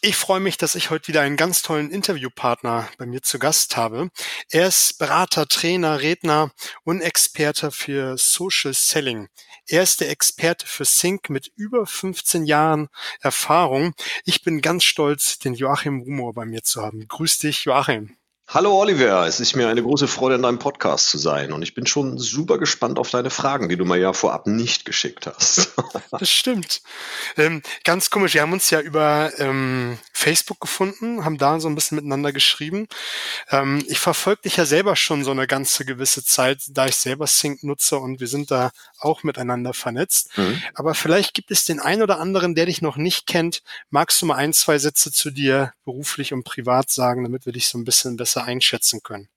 Ich freue mich, dass ich heute wieder einen ganz tollen Interviewpartner bei mir zu Gast habe. Er ist Berater, Trainer, Redner und Experte für Social Selling. Er ist der Experte für Sync mit über 15 Jahren Erfahrung. Ich bin ganz stolz, den Joachim Rumor bei mir zu haben. Grüß dich, Joachim. Hallo Oliver, es ist mir eine große Freude, in deinem Podcast zu sein und ich bin schon super gespannt auf deine Fragen, die du mir ja vorab nicht geschickt hast. das stimmt. Ähm, ganz komisch, wir haben uns ja über ähm, Facebook gefunden, haben da so ein bisschen miteinander geschrieben. Ähm, ich verfolge dich ja selber schon so eine ganze gewisse Zeit, da ich selber Sync nutze und wir sind da auch miteinander vernetzt. Mhm. Aber vielleicht gibt es den einen oder anderen, der dich noch nicht kennt. Magst du mal ein, zwei Sätze zu dir beruflich und privat sagen, damit wir dich so ein bisschen besser besser einschätzen können?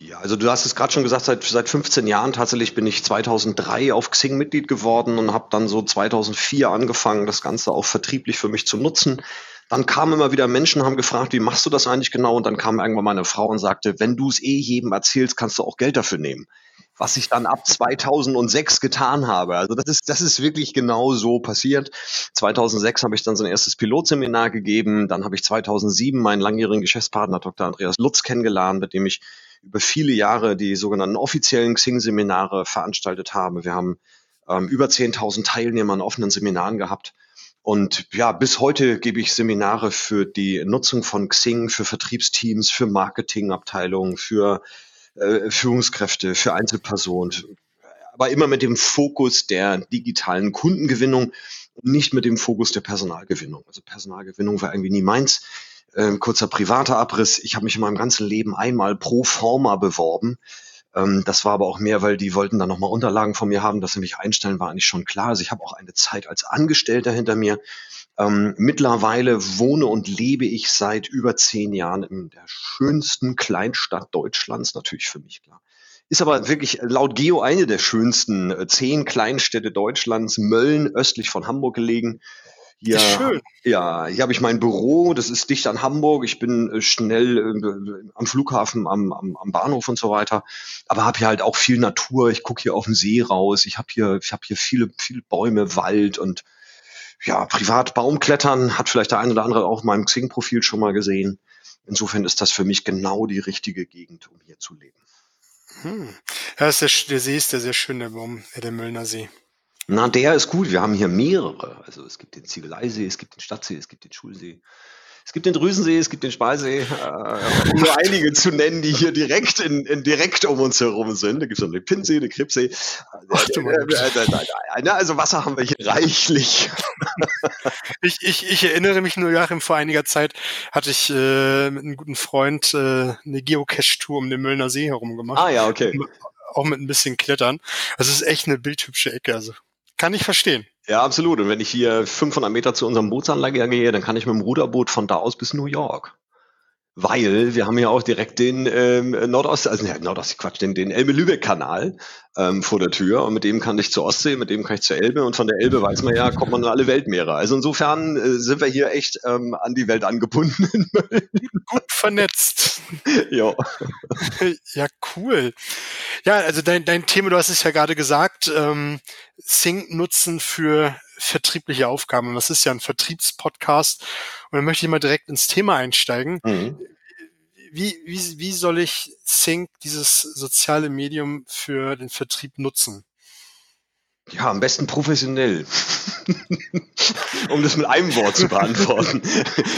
Ja, also du hast es gerade schon gesagt, seit, seit 15 Jahren tatsächlich bin ich 2003 auf Xing Mitglied geworden und habe dann so 2004 angefangen, das Ganze auch vertrieblich für mich zu nutzen. Dann kamen immer wieder Menschen, haben gefragt, wie machst du das eigentlich genau? Und dann kam irgendwann meine Frau und sagte, wenn du es eh jedem erzählst, kannst du auch Geld dafür nehmen. Was ich dann ab 2006 getan habe. Also das ist, das ist wirklich genau so passiert. 2006 habe ich dann so ein erstes Pilotseminar gegeben. Dann habe ich 2007 meinen langjährigen Geschäftspartner Dr. Andreas Lutz kennengelernt, mit dem ich über viele Jahre die sogenannten offiziellen Xing-Seminare veranstaltet habe. Wir haben ähm, über 10.000 Teilnehmer an offenen Seminaren gehabt. Und ja, bis heute gebe ich Seminare für die Nutzung von Xing, für Vertriebsteams, für Marketingabteilungen, für äh, Führungskräfte, für Einzelpersonen. Aber immer mit dem Fokus der digitalen Kundengewinnung und nicht mit dem Fokus der Personalgewinnung. Also Personalgewinnung war irgendwie nie meins. Ähm, kurzer privater Abriss. Ich habe mich in meinem ganzen Leben einmal pro forma beworben ähm, das war aber auch mehr, weil die wollten dann nochmal Unterlagen von mir haben, dass sie mich einstellen, war eigentlich schon klar. Also ich habe auch eine Zeit als Angestellter hinter mir. Ähm, mittlerweile wohne und lebe ich seit über zehn Jahren in der schönsten Kleinstadt Deutschlands, natürlich für mich klar. Ist aber wirklich laut Geo eine der schönsten äh, zehn Kleinstädte Deutschlands, Mölln, östlich von Hamburg gelegen. Hier, schön. Ja, hier habe ich mein Büro, das ist dicht an Hamburg. Ich bin äh, schnell äh, am Flughafen, am, am, am Bahnhof und so weiter. Aber habe hier halt auch viel Natur. Ich gucke hier auf den See raus. Ich habe hier, ich habe hier viele, viele Bäume, Wald und ja, privat Baumklettern hat vielleicht der eine oder andere auch in meinem Xing-Profil schon mal gesehen. Insofern ist das für mich genau die richtige Gegend, um hier zu leben. Hm. Ja, ist der, der See ist der sehr schön, der Baum, der Möllner See. Na, der ist gut. Wir haben hier mehrere. Also es gibt den Ziegeleisee, es gibt den Stadtsee, es gibt den Schulsee. Es gibt den Drüsensee, es gibt den Speisee, äh, um nur einige zu nennen, die hier direkt in, in direkt um uns herum sind. Da gibt es noch den Pinsee, den Kripsee. Ach, äh, äh, äh, also Wasser haben wir hier reichlich. ich, ich, ich erinnere mich nur, Joachim, vor einiger Zeit hatte ich äh, mit einem guten Freund äh, eine Geocache-Tour um den Müllner See herum gemacht. Ah ja, okay. Auch mit ein bisschen Klettern. Das ist echt eine bildhübsche Ecke. Also kann ich verstehen. Ja, absolut. Und wenn ich hier 500 Meter zu unserem Bootsanlage gehe, dann kann ich mit dem Ruderboot von da aus bis New York weil wir haben ja auch direkt den ähm, Nordost, also ne, Nordost, Quatsch, den, den Elbe-Lübeck-Kanal ähm, vor der Tür und mit dem kann ich zur Ostsee, mit dem kann ich zur Elbe und von der Elbe weiß man ja, kommt man in alle Weltmeere. Also insofern äh, sind wir hier echt ähm, an die Welt angebunden. Gut vernetzt. ja. ja, cool. Ja, also dein, dein Thema, du hast es ja gerade gesagt, ähm, Sync nutzen für vertriebliche Aufgaben. Und das ist ja ein Vertriebspodcast. Und dann möchte ich mal direkt ins Thema einsteigen. Mhm. Wie, wie, wie soll ich Sync, dieses soziale Medium für den Vertrieb nutzen? Ja, am besten professionell. um das mit einem Wort zu beantworten.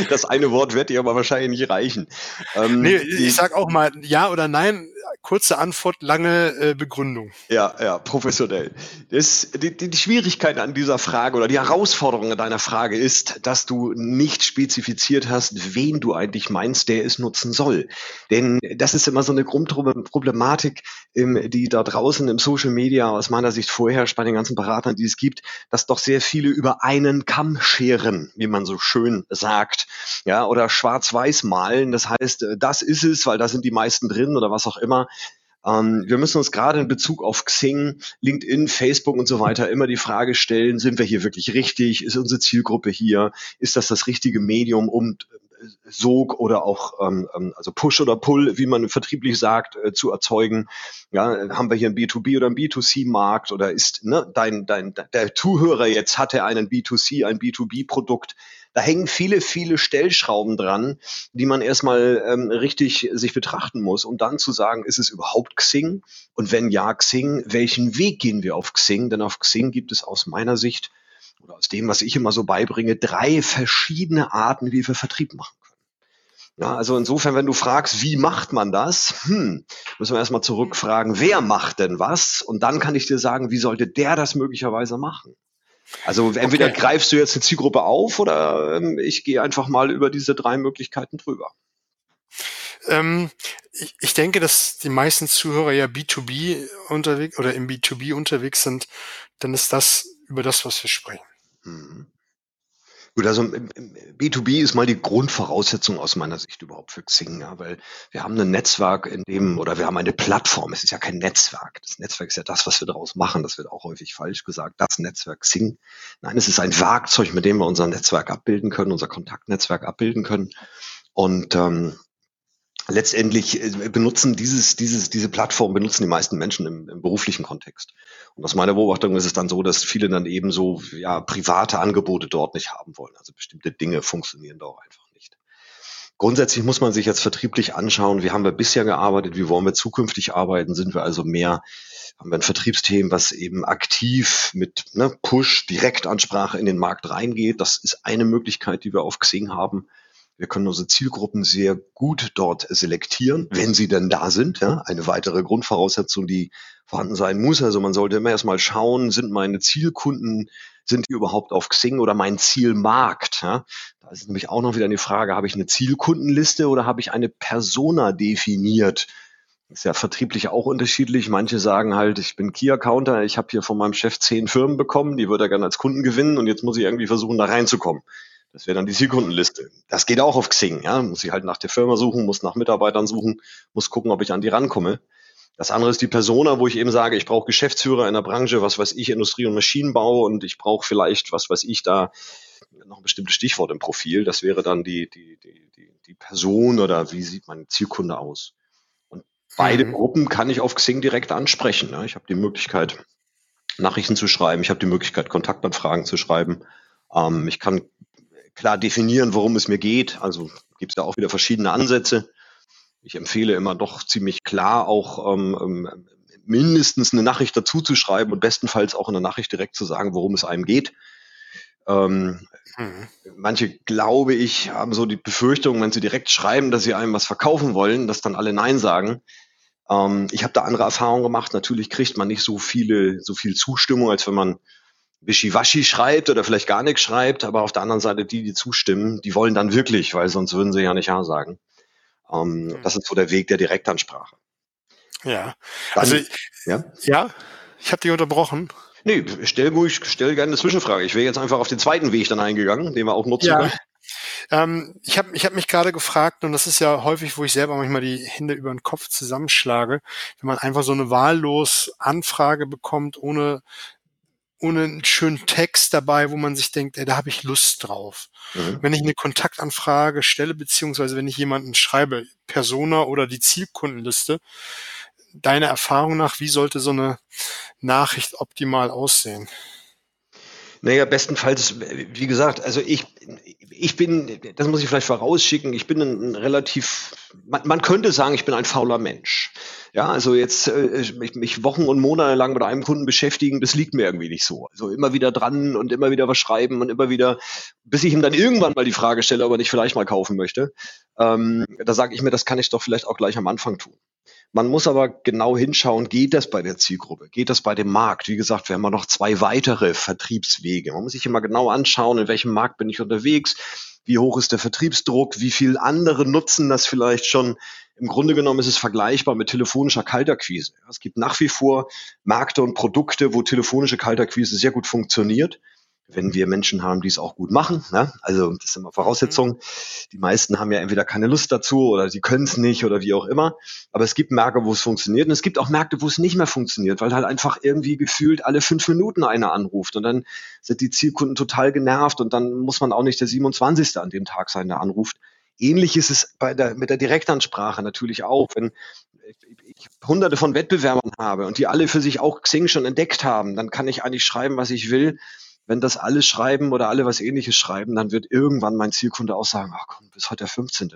Das eine Wort wird dir aber wahrscheinlich nicht reichen. Ähm, nee, ich sag auch mal ja oder nein kurze Antwort, lange äh, Begründung. Ja, ja, professionell. Das, die, die Schwierigkeit an dieser Frage oder die Herausforderung an deiner Frage ist, dass du nicht spezifiziert hast, wen du eigentlich meinst, der es nutzen soll. Denn das ist immer so eine Grundproblematik, ähm, die da draußen im Social Media aus meiner Sicht vorherrscht bei den ganzen Beratern, die es gibt, dass doch sehr viele über einen Kamm scheren, wie man so schön sagt, ja, oder schwarz-weiß malen. Das heißt, äh, das ist es, weil da sind die meisten drin oder was auch immer. Ähm, wir müssen uns gerade in Bezug auf Xing, LinkedIn, Facebook und so weiter immer die Frage stellen, sind wir hier wirklich richtig? Ist unsere Zielgruppe hier? Ist das das richtige Medium, um Sog oder auch ähm, ähm, also Push oder Pull, wie man vertrieblich sagt, äh, zu erzeugen. Ja, haben wir hier einen B2B oder einen B2C-Markt oder ist ne, dein, dein, der Zuhörer jetzt hatte einen B2C, ein B2B-Produkt. Da hängen viele, viele Stellschrauben dran, die man erstmal ähm, richtig sich betrachten muss, um dann zu sagen, ist es überhaupt Xing? Und wenn ja, Xing, welchen Weg gehen wir auf Xing? Denn auf Xing gibt es aus meiner Sicht oder aus dem, was ich immer so beibringe, drei verschiedene Arten, wie wir Vertrieb machen können. Ja, also insofern, wenn du fragst, wie macht man das, hm, müssen wir erstmal zurückfragen, wer macht denn was? Und dann kann ich dir sagen, wie sollte der das möglicherweise machen? Also entweder okay. greifst du jetzt eine Zielgruppe auf oder ähm, ich gehe einfach mal über diese drei Möglichkeiten drüber. Ähm, ich, ich, denke, dass die meisten Zuhörer ja B2B unterwegs oder im B2B unterwegs sind, dann ist das über das, was wir sprechen. Mhm. Gut, also B2B ist mal die Grundvoraussetzung aus meiner Sicht überhaupt für Xing, ja, weil wir haben ein Netzwerk, in dem, oder wir haben eine Plattform, es ist ja kein Netzwerk. Das Netzwerk ist ja das, was wir daraus machen, das wird auch häufig falsch gesagt, das Netzwerk Xing. Nein, es ist ein Werkzeug, mit dem wir unser Netzwerk abbilden können, unser Kontaktnetzwerk abbilden können. Und ähm, letztendlich äh, benutzen dieses, dieses, diese Plattform benutzen die meisten Menschen im, im, beruflichen Kontext. Und aus meiner Beobachtung ist es dann so, dass viele dann eben so ja, private Angebote dort nicht haben wollen. Also bestimmte Dinge funktionieren da auch einfach nicht. Grundsätzlich muss man sich jetzt vertrieblich anschauen, wie haben wir bisher gearbeitet, wie wollen wir zukünftig arbeiten, sind wir also mehr, haben wir ein Vertriebsteam, was eben aktiv mit ne, Push, Direktansprache in den Markt reingeht. Das ist eine Möglichkeit, die wir auf Xing haben wir können unsere Zielgruppen sehr gut dort selektieren, wenn sie denn da sind. Ja? Eine weitere Grundvoraussetzung, die vorhanden sein muss. Also man sollte immer erstmal schauen, sind meine Zielkunden, sind die überhaupt auf Xing oder mein Zielmarkt? Ja? Da ist nämlich auch noch wieder eine Frage, habe ich eine Zielkundenliste oder habe ich eine Persona definiert? ist ja vertrieblich auch unterschiedlich. Manche sagen halt, ich bin Key-Accounter, ich habe hier von meinem Chef zehn Firmen bekommen, die würde er gerne als Kunden gewinnen und jetzt muss ich irgendwie versuchen, da reinzukommen. Das wäre dann die Zielkundenliste. Das geht auch auf Xing. Ja? Muss ich halt nach der Firma suchen, muss nach Mitarbeitern suchen, muss gucken, ob ich an die rankomme. Das andere ist die Persona, wo ich eben sage, ich brauche Geschäftsführer in der Branche, was weiß ich, Industrie- und Maschinenbau und ich brauche vielleicht, was weiß ich, da noch ein bestimmtes Stichwort im Profil. Das wäre dann die, die, die, die, die Person oder wie sieht mein Zielkunde aus. Und beide mhm. Gruppen kann ich auf Xing direkt ansprechen. Ja? Ich habe die Möglichkeit, Nachrichten zu schreiben, ich habe die Möglichkeit, Kontaktanfragen zu schreiben. Ähm, ich kann klar definieren, worum es mir geht. Also gibt es da auch wieder verschiedene Ansätze. Ich empfehle immer doch ziemlich klar auch ähm, ähm, mindestens eine Nachricht dazu zu schreiben und bestenfalls auch in der Nachricht direkt zu sagen, worum es einem geht. Ähm, mhm. Manche, glaube ich, haben so die Befürchtung, wenn sie direkt schreiben, dass sie einem was verkaufen wollen, dass dann alle Nein sagen. Ähm, ich habe da andere Erfahrungen gemacht. Natürlich kriegt man nicht so viele, so viel Zustimmung, als wenn man wischiwaschi schreibt oder vielleicht gar nichts schreibt, aber auf der anderen Seite die, die zustimmen, die wollen dann wirklich, weil sonst würden sie ja nicht Ja sagen. Ähm, mhm. Das ist so der Weg der Direktansprache. Ja, dann, also ja, ja ich habe dich unterbrochen. Nee, stell ruhig, stell gerne eine Zwischenfrage. Ich wäre jetzt einfach auf den zweiten Weg dann eingegangen, den wir auch nutzen ja. können. Ähm, ich habe ich hab mich gerade gefragt, und das ist ja häufig, wo ich selber manchmal die Hände über den Kopf zusammenschlage, wenn man einfach so eine wahllos Anfrage bekommt, ohne ohne einen schönen Text dabei, wo man sich denkt, ey, da habe ich Lust drauf. Mhm. Wenn ich eine Kontaktanfrage stelle, beziehungsweise wenn ich jemanden schreibe, Persona oder die Zielkundenliste, deiner Erfahrung nach, wie sollte so eine Nachricht optimal aussehen? Naja, bestenfalls, wie gesagt, also ich, ich bin, das muss ich vielleicht vorausschicken, ich bin ein, relativ, man, man könnte sagen, ich bin ein fauler Mensch. Ja, also jetzt äh, mich, mich Wochen und Monate lang mit einem Kunden beschäftigen, das liegt mir irgendwie nicht so. Also immer wieder dran und immer wieder was schreiben und immer wieder, bis ich ihm dann irgendwann mal die Frage stelle, ob er nicht vielleicht mal kaufen möchte. Ähm, da sage ich mir, das kann ich doch vielleicht auch gleich am Anfang tun. Man muss aber genau hinschauen, geht das bei der Zielgruppe? Geht das bei dem Markt? Wie gesagt, wir haben ja noch zwei weitere Vertriebswege. Man muss sich immer genau anschauen, in welchem Markt bin ich unterwegs, wie hoch ist der Vertriebsdruck, wie viel andere nutzen das vielleicht schon. Im Grunde genommen ist es vergleichbar mit telefonischer Kalterquise. Es gibt nach wie vor Märkte und Produkte, wo telefonische Kalterquise sehr gut funktioniert wenn wir Menschen haben, die es auch gut machen. Ne? Also das ist immer Voraussetzung. Die meisten haben ja entweder keine Lust dazu oder sie können es nicht oder wie auch immer. Aber es gibt Märkte, wo es funktioniert und es gibt auch Märkte, wo es nicht mehr funktioniert, weil halt einfach irgendwie gefühlt alle fünf Minuten einer anruft und dann sind die Zielkunden total genervt und dann muss man auch nicht der 27. an dem Tag sein, der anruft. Ähnlich ist es der, mit der Direktansprache natürlich auch. Wenn ich hunderte von Wettbewerbern habe und die alle für sich auch Xing schon entdeckt haben, dann kann ich eigentlich schreiben, was ich will. Wenn das alle schreiben oder alle was ähnliches schreiben, dann wird irgendwann mein Zielkunde auch sagen, ach komm, bis heute der 15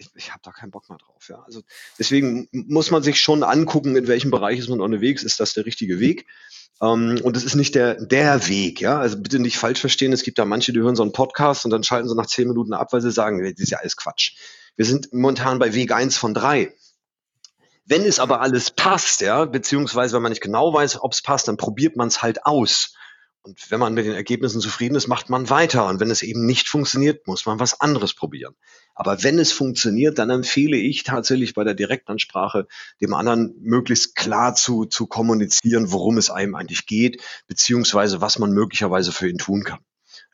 ich, ich habe da keinen Bock mehr drauf. Ja. Also deswegen muss man sich schon angucken, in welchem Bereich ist man unterwegs, ist das der richtige Weg. Ähm, und es ist nicht der, der Weg, ja. Also bitte nicht falsch verstehen. Es gibt da manche, die hören so einen Podcast und dann schalten sie nach zehn Minuten ab, weil sie sagen, das ist ja alles Quatsch. Wir sind momentan bei Weg eins von drei. Wenn es aber alles passt, ja, beziehungsweise wenn man nicht genau weiß, ob es passt, dann probiert man es halt aus. Und wenn man mit den Ergebnissen zufrieden ist, macht man weiter. Und wenn es eben nicht funktioniert, muss man was anderes probieren. Aber wenn es funktioniert, dann empfehle ich tatsächlich bei der Direktansprache dem anderen möglichst klar zu, zu kommunizieren, worum es einem eigentlich geht, beziehungsweise was man möglicherweise für ihn tun kann.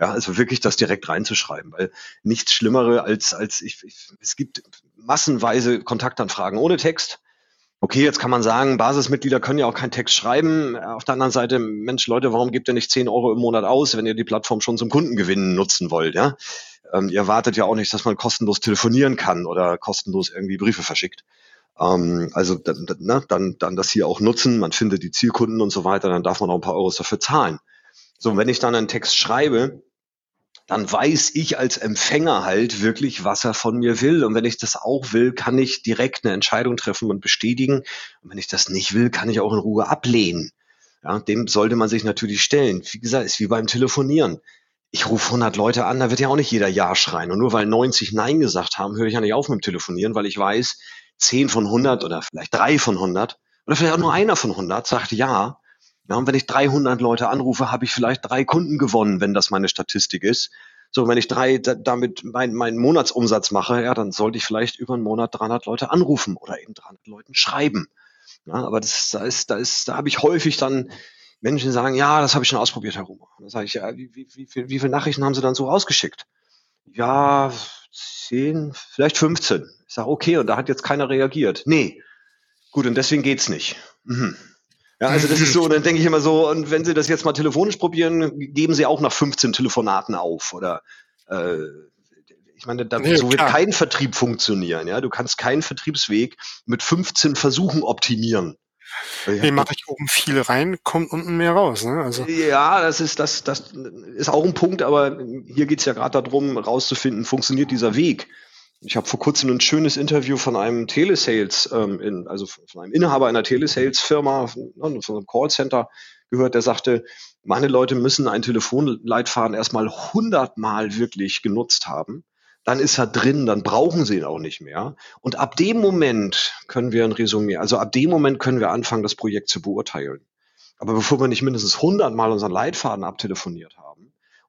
Ja, also wirklich das direkt reinzuschreiben, weil nichts Schlimmere als, als ich, ich es gibt massenweise Kontaktanfragen ohne Text Okay, jetzt kann man sagen, Basismitglieder können ja auch keinen Text schreiben. Auf der anderen Seite, Mensch, Leute, warum gebt ihr nicht 10 Euro im Monat aus, wenn ihr die Plattform schon zum Kundengewinnen nutzen wollt, ja? Ähm, ihr erwartet ja auch nicht, dass man kostenlos telefonieren kann oder kostenlos irgendwie Briefe verschickt. Ähm, also dann, ne, dann, dann das hier auch nutzen, man findet die Zielkunden und so weiter, dann darf man auch ein paar Euros dafür zahlen. So, wenn ich dann einen Text schreibe, dann weiß ich als Empfänger halt wirklich, was er von mir will. Und wenn ich das auch will, kann ich direkt eine Entscheidung treffen und bestätigen. Und wenn ich das nicht will, kann ich auch in Ruhe ablehnen. Ja, dem sollte man sich natürlich stellen. Wie gesagt, ist wie beim Telefonieren. Ich rufe 100 Leute an, da wird ja auch nicht jeder Ja schreien. Und nur weil 90 Nein gesagt haben, höre ich ja nicht auf mit dem Telefonieren, weil ich weiß, 10 von 100 oder vielleicht 3 von 100 oder vielleicht auch nur einer von 100 sagt Ja. Ja, und wenn ich 300 Leute anrufe, habe ich vielleicht drei Kunden gewonnen, wenn das meine Statistik ist. So, wenn ich drei da, damit meinen mein Monatsumsatz mache, ja, dann sollte ich vielleicht über einen Monat 300 Leute anrufen oder eben 300 Leuten schreiben. Ja, aber das, da ist, da ist, da habe ich häufig dann Menschen, sagen, ja, das habe ich schon ausprobiert, Herr Rumer. Dann sage ich, ja, wie, wie, wie, wie, viele Nachrichten haben Sie dann so rausgeschickt? Ja, zehn, vielleicht 15. Ich sage, okay, und da hat jetzt keiner reagiert. Nee. Gut, und deswegen geht's nicht. Mhm. Ja, also das ist so, dann denke ich immer so, und wenn Sie das jetzt mal telefonisch probieren, geben Sie auch nach 15 Telefonaten auf oder äh, ich meine, da, nee, so wird kein Vertrieb funktionieren. Ja, du kannst keinen Vertriebsweg mit 15 Versuchen optimieren. Nee, mache ich oben viel rein, kommt unten mehr raus. Ne? Also. Ja, das ist, das, das ist auch ein Punkt, aber hier geht's ja gerade darum, rauszufinden, funktioniert dieser Weg. Ich habe vor kurzem ein schönes Interview von einem Telesales, ähm, in, also von einem Inhaber einer Telesales-Firma, von, ne, von einem Callcenter gehört, der sagte, meine Leute müssen einen Telefonleitfaden erstmal hundertmal wirklich genutzt haben. Dann ist er drin, dann brauchen sie ihn auch nicht mehr. Und ab dem Moment können wir ein Resümee, also ab dem Moment können wir anfangen, das Projekt zu beurteilen. Aber bevor wir nicht mindestens hundertmal unseren Leitfaden abtelefoniert haben,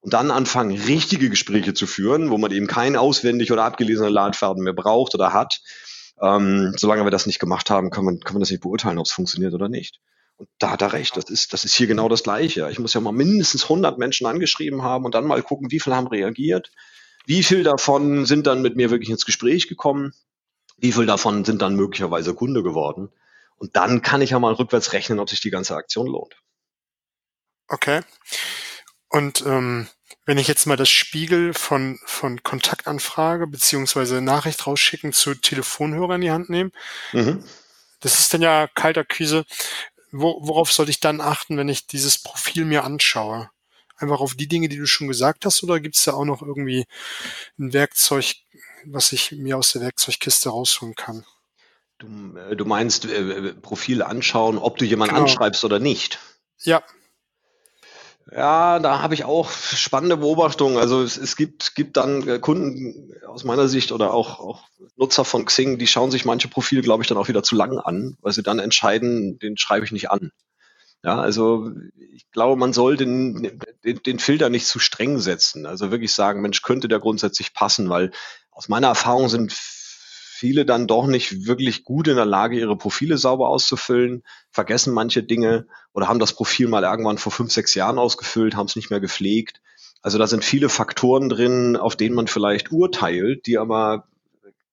und dann anfangen, richtige Gespräche zu führen, wo man eben keinen auswendig oder abgelesenen Leitfaden mehr braucht oder hat. Ähm, solange wir das nicht gemacht haben, kann man, kann man das nicht beurteilen, ob es funktioniert oder nicht. Und da hat er recht, das ist, das ist hier genau das Gleiche. Ich muss ja mal mindestens 100 Menschen angeschrieben haben und dann mal gucken, wie viele haben reagiert, wie viel davon sind dann mit mir wirklich ins Gespräch gekommen, wie viel davon sind dann möglicherweise Kunde geworden. Und dann kann ich ja mal rückwärts rechnen, ob sich die ganze Aktion lohnt. Okay. Und ähm, wenn ich jetzt mal das Spiegel von, von Kontaktanfrage beziehungsweise Nachricht rausschicken zu Telefonhörer in die Hand nehme, mhm. das ist dann ja Kaltakquise. Wo, worauf sollte ich dann achten, wenn ich dieses Profil mir anschaue? Einfach auf die Dinge, die du schon gesagt hast, oder gibt es da auch noch irgendwie ein Werkzeug, was ich mir aus der Werkzeugkiste rausholen kann? Du, äh, du meinst äh, Profil anschauen, ob du jemanden genau. anschreibst oder nicht? Ja, ja, da habe ich auch spannende Beobachtungen. Also es, es gibt, gibt dann äh, Kunden aus meiner Sicht oder auch, auch Nutzer von Xing, die schauen sich manche Profile, glaube ich, dann auch wieder zu lang an, weil sie dann entscheiden, den schreibe ich nicht an. Ja, also ich glaube, man soll den, den, den Filter nicht zu streng setzen. Also wirklich sagen, Mensch, könnte der grundsätzlich passen, weil aus meiner Erfahrung sind viele dann doch nicht wirklich gut in der Lage, ihre Profile sauber auszufüllen, vergessen manche Dinge oder haben das Profil mal irgendwann vor fünf, sechs Jahren ausgefüllt, haben es nicht mehr gepflegt. Also da sind viele Faktoren drin, auf denen man vielleicht urteilt, die aber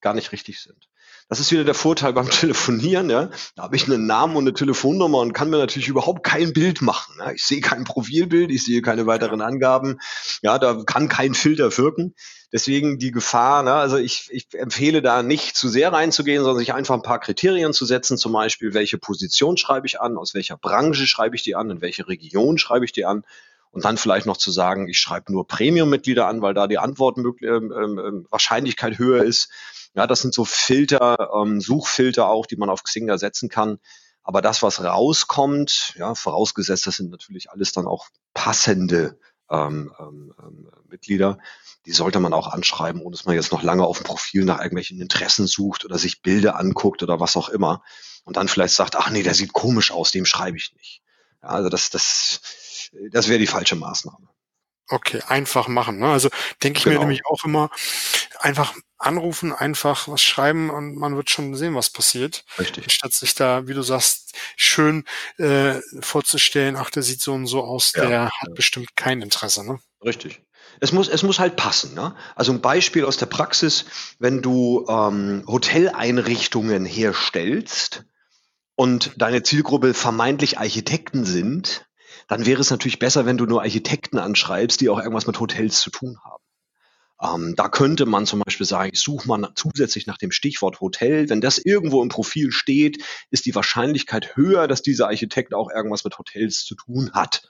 gar nicht richtig sind. Das ist wieder der Vorteil beim Telefonieren. Ja. Da habe ich einen Namen und eine Telefonnummer und kann mir natürlich überhaupt kein Bild machen. Ja. Ich sehe kein Profilbild, ich sehe keine weiteren Angaben. Ja, da kann kein Filter wirken. Deswegen die Gefahr, ne, also ich, ich empfehle da nicht zu sehr reinzugehen, sondern sich einfach ein paar Kriterien zu setzen, zum Beispiel, welche Position schreibe ich an, aus welcher Branche schreibe ich die an, in welche Region schreibe ich die an und dann vielleicht noch zu sagen, ich schreibe nur Premium-Mitglieder an, weil da die Antwortwahrscheinlichkeit ähm, ähm, höher ist. Ja, das sind so Filter, ähm, Suchfilter auch, die man auf Xing da setzen kann. Aber das, was rauskommt, ja, vorausgesetzt, das sind natürlich alles dann auch passende ähm, ähm, ähm, Mitglieder, die sollte man auch anschreiben, ohne dass man jetzt noch lange auf dem Profil nach irgendwelchen Interessen sucht oder sich Bilder anguckt oder was auch immer und dann vielleicht sagt, ach nee, der sieht komisch aus, dem schreibe ich nicht. Ja, also das, das, das wäre die falsche Maßnahme. Okay, einfach machen. Ne? Also denke ich genau. mir nämlich auch immer, einfach anrufen, einfach was schreiben und man wird schon sehen, was passiert. Richtig. Statt sich da, wie du sagst, schön äh, vorzustellen, ach, der sieht so und so aus, ja, der hat bestimmt kein Interesse. Ne? Richtig. Es muss, es muss halt passen. Ne? Also ein Beispiel aus der Praxis, wenn du ähm, Hoteleinrichtungen herstellst und deine Zielgruppe vermeintlich Architekten sind, dann wäre es natürlich besser, wenn du nur Architekten anschreibst, die auch irgendwas mit Hotels zu tun haben. Ähm, da könnte man zum Beispiel sagen, ich suche mal zusätzlich nach dem Stichwort Hotel. Wenn das irgendwo im Profil steht, ist die Wahrscheinlichkeit höher, dass dieser Architekt auch irgendwas mit Hotels zu tun hat.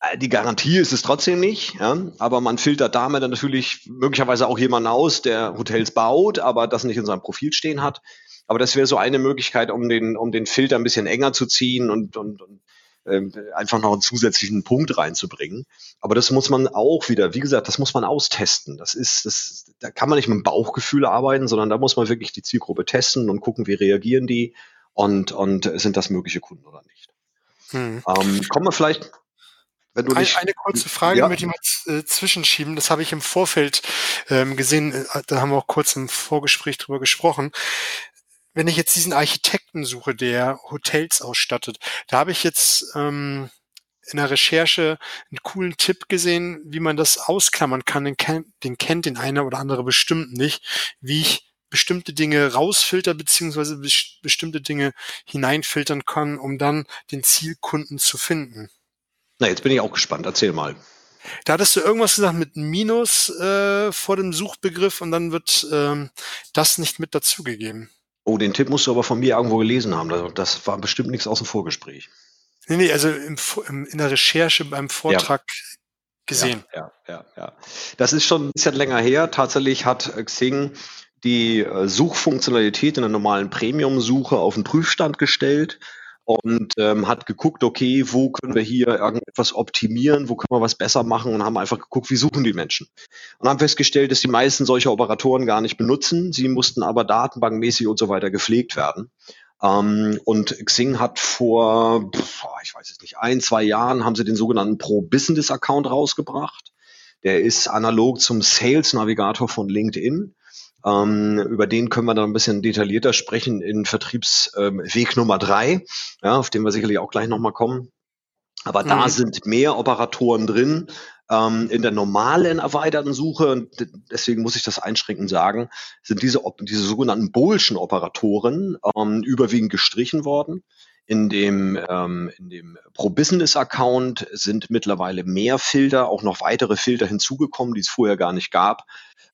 Äh, die Garantie ist es trotzdem nicht, ja, aber man filtert damit dann natürlich möglicherweise auch jemanden aus, der Hotels baut, aber das nicht in seinem Profil stehen hat. Aber das wäre so eine Möglichkeit, um den, um den Filter ein bisschen enger zu ziehen und, und, und ähm, einfach noch einen zusätzlichen Punkt reinzubringen. Aber das muss man auch wieder, wie gesagt, das muss man austesten. Das ist, das, da kann man nicht mit dem Bauchgefühl arbeiten, sondern da muss man wirklich die Zielgruppe testen und gucken, wie reagieren die und, und sind das mögliche Kunden oder nicht. Hm. Ähm, kommen wir vielleicht wenn du nicht, eine, eine kurze Frage ja. möchte ich mal äh, zwischenschieben. Das habe ich im Vorfeld ähm, gesehen. Äh, da haben wir auch kurz im Vorgespräch drüber gesprochen wenn ich jetzt diesen Architekten suche, der Hotels ausstattet, da habe ich jetzt ähm, in der Recherche einen coolen Tipp gesehen, wie man das ausklammern kann. Den, kennt, den kennt den einer oder andere bestimmt nicht, wie ich bestimmte Dinge rausfilter beziehungsweise bestimmte Dinge hineinfiltern kann, um dann den Zielkunden zu finden. Na, jetzt bin ich auch gespannt. Erzähl mal. Da hattest du irgendwas gesagt mit Minus äh, vor dem Suchbegriff und dann wird ähm, das nicht mit dazugegeben. Oh, den Tipp musst du aber von mir irgendwo gelesen haben. Das war bestimmt nichts aus dem Vorgespräch. Nee, nee, also im, im, in der Recherche beim Vortrag ja. gesehen. Ja, ja, ja, ja. Das ist schon ein bisschen länger her. Tatsächlich hat Xing die äh, Suchfunktionalität in der normalen Premium-Suche auf den Prüfstand gestellt und ähm, hat geguckt, okay, wo können wir hier irgendetwas optimieren, wo können wir was besser machen und haben einfach geguckt, wie suchen die Menschen. Und haben festgestellt, dass die meisten solcher Operatoren gar nicht benutzen. Sie mussten aber datenbankmäßig und so weiter gepflegt werden. Ähm, und Xing hat vor, ich weiß es nicht, ein, zwei Jahren haben sie den sogenannten Pro-Business-Account rausgebracht. Der ist analog zum Sales-Navigator von LinkedIn. Ähm, über den können wir dann ein bisschen detaillierter sprechen in Vertriebsweg ähm, Nummer drei, ja, auf den wir sicherlich auch gleich nochmal kommen. Aber mhm. da sind mehr Operatoren drin ähm, in der normalen erweiterten Suche. Und deswegen muss ich das einschränkend sagen, sind diese, diese sogenannten Boolschen Operatoren ähm, überwiegend gestrichen worden. In dem, ähm, in dem Pro-Business-Account sind mittlerweile mehr Filter, auch noch weitere Filter hinzugekommen, die es vorher gar nicht gab.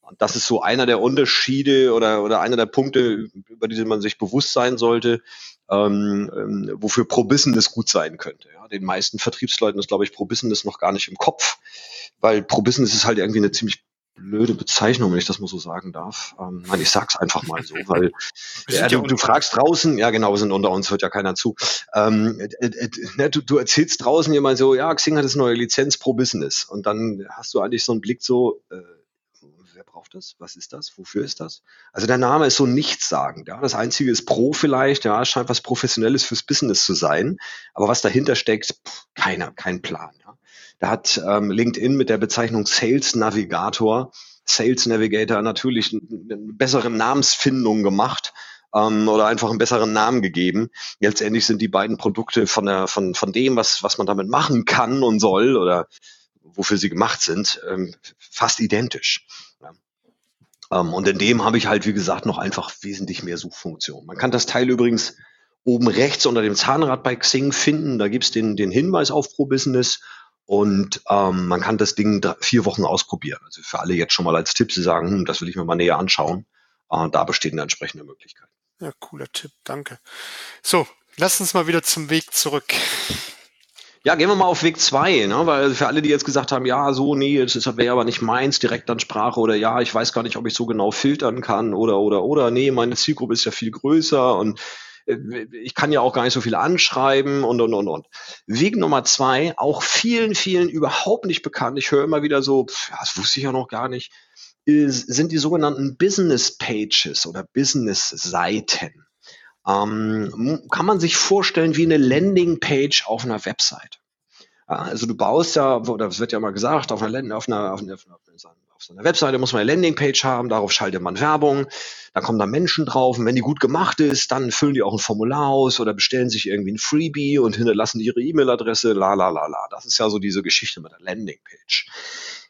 Und das ist so einer der Unterschiede oder, oder einer der Punkte, über die man sich bewusst sein sollte, ähm, ähm, wofür Pro Business gut sein könnte. Ja, den meisten Vertriebsleuten ist, glaube ich, Pro Business noch gar nicht im Kopf, weil Pro Business ist halt irgendwie eine ziemlich blöde Bezeichnung, wenn ich das mal so sagen darf. Ähm, nein, ich sag's einfach mal so, weil ja, du, du, fragst draußen, ja genau, wir sind unter uns, hört ja keiner zu. Ähm, äh, äh, ne, du, du erzählst draußen jemand so, ja, Xing hat jetzt neue Lizenz pro Business und dann hast du eigentlich so einen Blick so, äh, braucht das? Was ist das? Wofür ist das? Also der Name ist so nichtssagend. Ja. Das Einzige ist Pro vielleicht, ja, scheint was Professionelles fürs Business zu sein. Aber was dahinter steckt, pff, keiner, kein Plan. Ja. Da hat ähm, LinkedIn mit der Bezeichnung Sales Navigator, Sales Navigator natürlich eine bessere Namensfindung gemacht ähm, oder einfach einen besseren Namen gegeben. Letztendlich sind die beiden Produkte von der von von dem, was was man damit machen kann und soll oder wofür sie gemacht sind, ähm, fast identisch. Ähm, und in dem habe ich halt, wie gesagt, noch einfach wesentlich mehr Suchfunktionen. Man kann das Teil übrigens oben rechts unter dem Zahnrad bei Xing finden. Da gibt's den, den Hinweis auf Pro Business. Und ähm, man kann das Ding vier Wochen ausprobieren. Also für alle jetzt schon mal als Tipp, sie sagen, hm, das will ich mir mal näher anschauen. Äh, da besteht eine entsprechende Möglichkeit. Ja, cooler Tipp, danke. So, lass uns mal wieder zum Weg zurück. Ja, gehen wir mal auf Weg zwei, ne? weil für alle, die jetzt gesagt haben, ja, so, nee, das wäre aber nicht meins, Direktansprache oder ja, ich weiß gar nicht, ob ich so genau filtern kann oder, oder, oder, nee, meine Zielgruppe ist ja viel größer und äh, ich kann ja auch gar nicht so viel anschreiben und, und, und, und. Weg Nummer zwei, auch vielen, vielen überhaupt nicht bekannt. Ich höre immer wieder so, pff, das wusste ich ja noch gar nicht, ist, sind die sogenannten Business Pages oder Business Seiten ähm, kann man sich vorstellen wie eine Landingpage auf einer Website. Also du baust ja, oder es wird ja mal gesagt, auf einer, Land auf einer, auf einer, auf einer Webseite muss man eine Landingpage haben, darauf schaltet man Werbung, da kommen da Menschen drauf und wenn die gut gemacht ist, dann füllen die auch ein Formular aus oder bestellen sich irgendwie ein Freebie und hinterlassen ihre E-Mail-Adresse, la la la la. Das ist ja so diese Geschichte mit der Landingpage.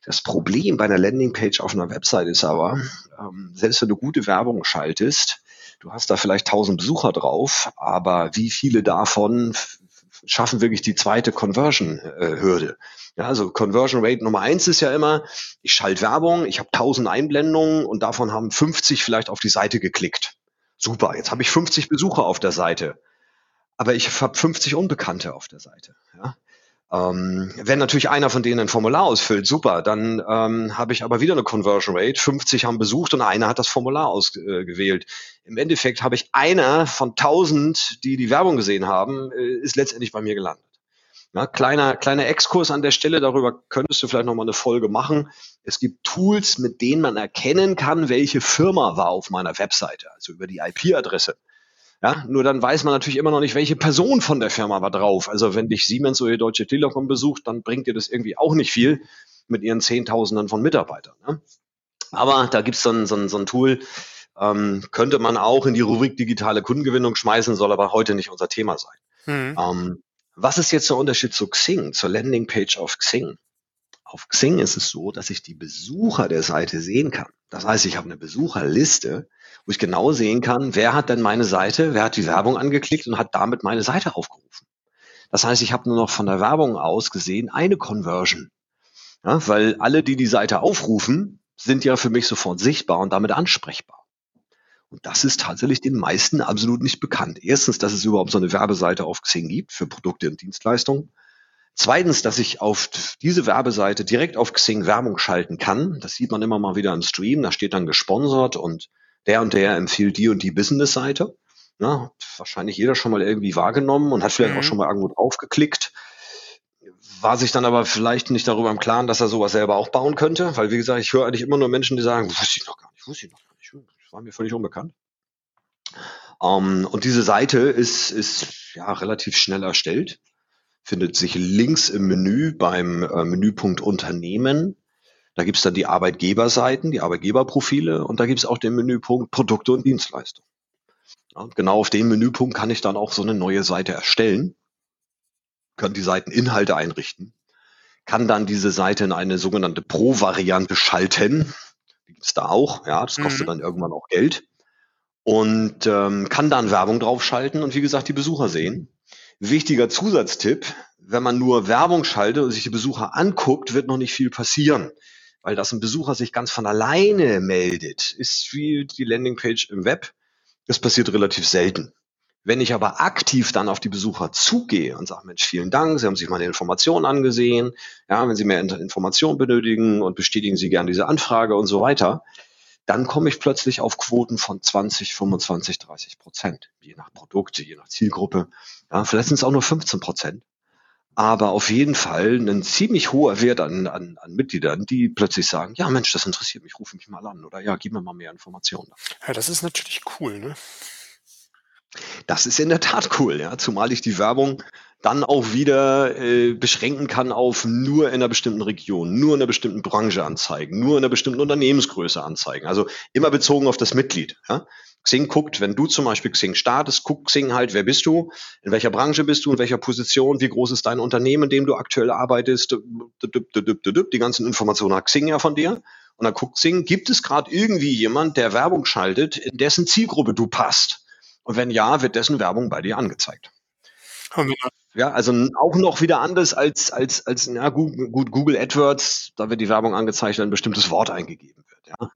Das Problem bei einer Landingpage auf einer Website ist aber, ähm, selbst wenn du gute Werbung schaltest, du hast da vielleicht 1000 Besucher drauf, aber wie viele davon schaffen wirklich die zweite Conversion-Hürde? Ja, also Conversion Rate Nummer eins ist ja immer, ich schalte Werbung, ich habe 1000 Einblendungen und davon haben 50 vielleicht auf die Seite geklickt. Super, jetzt habe ich 50 Besucher auf der Seite, aber ich habe 50 Unbekannte auf der Seite. Ja? Ähm, wenn natürlich einer von denen ein Formular ausfüllt, super, dann ähm, habe ich aber wieder eine Conversion Rate. 50 haben besucht und einer hat das Formular ausgewählt. Äh, Im Endeffekt habe ich einer von 1000, die die Werbung gesehen haben, äh, ist letztendlich bei mir gelandet. Ja, kleiner, kleiner Exkurs an der Stelle, darüber könntest du vielleicht nochmal eine Folge machen. Es gibt Tools, mit denen man erkennen kann, welche Firma war auf meiner Webseite, also über die IP-Adresse. Ja, nur dann weiß man natürlich immer noch nicht, welche Person von der Firma war drauf. Also wenn dich Siemens oder die Deutsche Telekom besucht, dann bringt dir das irgendwie auch nicht viel mit ihren Zehntausenden von Mitarbeitern. Ne? Aber da gibt's dann so, so ein Tool, ähm, könnte man auch in die Rubrik digitale Kundengewinnung schmeißen, soll aber heute nicht unser Thema sein. Mhm. Ähm, was ist jetzt der Unterschied zu Xing, zur Landingpage auf Xing? Auf Xing ist es so, dass ich die Besucher der Seite sehen kann. Das heißt, ich habe eine Besucherliste wo ich genau sehen kann, wer hat denn meine Seite, wer hat die Werbung angeklickt und hat damit meine Seite aufgerufen. Das heißt, ich habe nur noch von der Werbung aus gesehen eine Conversion. Ja, weil alle, die die Seite aufrufen, sind ja für mich sofort sichtbar und damit ansprechbar. Und das ist tatsächlich den meisten absolut nicht bekannt. Erstens, dass es überhaupt so eine Werbeseite auf Xing gibt für Produkte und Dienstleistungen. Zweitens, dass ich auf diese Werbeseite direkt auf Xing Werbung schalten kann. Das sieht man immer mal wieder im Stream. Da steht dann gesponsert und der und der empfiehlt die und die Business-Seite. Ja, wahrscheinlich jeder schon mal irgendwie wahrgenommen und hat vielleicht mhm. auch schon mal irgendwo draufgeklickt. War sich dann aber vielleicht nicht darüber im Klaren, dass er sowas selber auch bauen könnte, weil wie gesagt, ich höre eigentlich immer nur Menschen, die sagen, wusste ich noch gar nicht, wusste ich noch gar nicht, das war mir völlig unbekannt. Um, ähm, und diese Seite ist, ist ja relativ schnell erstellt, findet sich links im Menü beim äh, Menüpunkt Unternehmen da gibt's dann die Arbeitgeberseiten, die Arbeitgeberprofile und da gibt's auch den Menüpunkt Produkte und Dienstleistungen. Ja, und genau auf dem Menüpunkt kann ich dann auch so eine neue Seite erstellen, kann die Seiteninhalte einrichten, kann dann diese Seite in eine sogenannte Pro-Variante schalten. Die gibt's da auch, ja, das kostet mhm. dann irgendwann auch Geld. Und ähm, kann dann Werbung draufschalten und wie gesagt die Besucher sehen. Wichtiger Zusatztipp, wenn man nur Werbung schaltet und sich die Besucher anguckt, wird noch nicht viel passieren weil das ein Besucher sich ganz von alleine meldet, ist wie die Landingpage im Web. Das passiert relativ selten. Wenn ich aber aktiv dann auf die Besucher zugehe und sage, Mensch, vielen Dank, Sie haben sich meine Informationen angesehen, ja, wenn Sie mehr Informationen benötigen und bestätigen Sie gerne diese Anfrage und so weiter, dann komme ich plötzlich auf Quoten von 20, 25, 30 Prozent, je nach Produkte, je nach Zielgruppe. Ja, vielleicht sind es auch nur 15 Prozent aber auf jeden Fall ein ziemlich hoher Wert an, an, an Mitgliedern, die plötzlich sagen, ja Mensch, das interessiert mich, rufe mich mal an oder ja, gib mir mal mehr Informationen. Ja, das ist natürlich cool, ne? Das ist in der Tat cool, ja, zumal ich die Werbung dann auch wieder äh, beschränken kann auf nur in einer bestimmten Region, nur in einer bestimmten Branche anzeigen, nur in einer bestimmten Unternehmensgröße anzeigen. Also immer bezogen auf das Mitglied. Ja? Xing guckt, wenn du zum Beispiel Xing startest, guckt Xing halt, wer bist du, in welcher Branche bist du, in welcher Position, wie groß ist dein Unternehmen, in dem du aktuell arbeitest, die ganzen Informationen hat Xing ja von dir Und dann guckt Xing, gibt es gerade irgendwie jemand, der Werbung schaltet, in dessen Zielgruppe du passt? Und wenn ja, wird dessen Werbung bei dir angezeigt. Ja, also auch noch wieder anders als, als, als ja, gut, Google AdWords, da wird die Werbung angezeigt, wenn ein bestimmtes Wort eingegeben wird. Ja.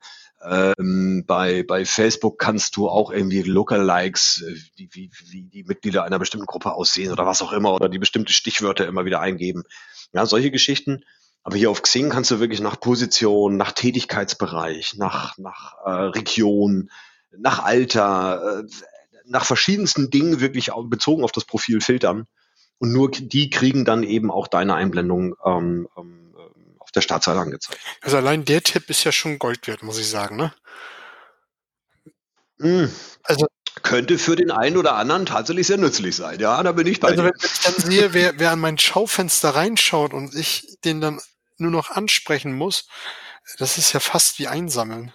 Ähm, bei, bei Facebook kannst du auch irgendwie Lookalikes, äh, die, wie, wie die Mitglieder einer bestimmten Gruppe aussehen oder was auch immer, oder die bestimmte Stichwörter immer wieder eingeben. Ja, solche Geschichten. Aber hier auf Xing kannst du wirklich nach Position, nach Tätigkeitsbereich, nach, nach äh, Region, nach Alter, äh, nach verschiedensten Dingen wirklich bezogen auf das Profil filtern. Und nur die kriegen dann eben auch deine Einblendung ähm, ähm, auf der Startseite angezeigt. Also allein der Tipp ist ja schon Gold wert, muss ich sagen, ne? Mm. Also könnte für den einen oder anderen tatsächlich sehr nützlich sein. Ja, da bin ich bei also dir. Wenn ich dann sehe, wer, wer an mein Schaufenster reinschaut und ich den dann nur noch ansprechen muss, das ist ja fast wie einsammeln.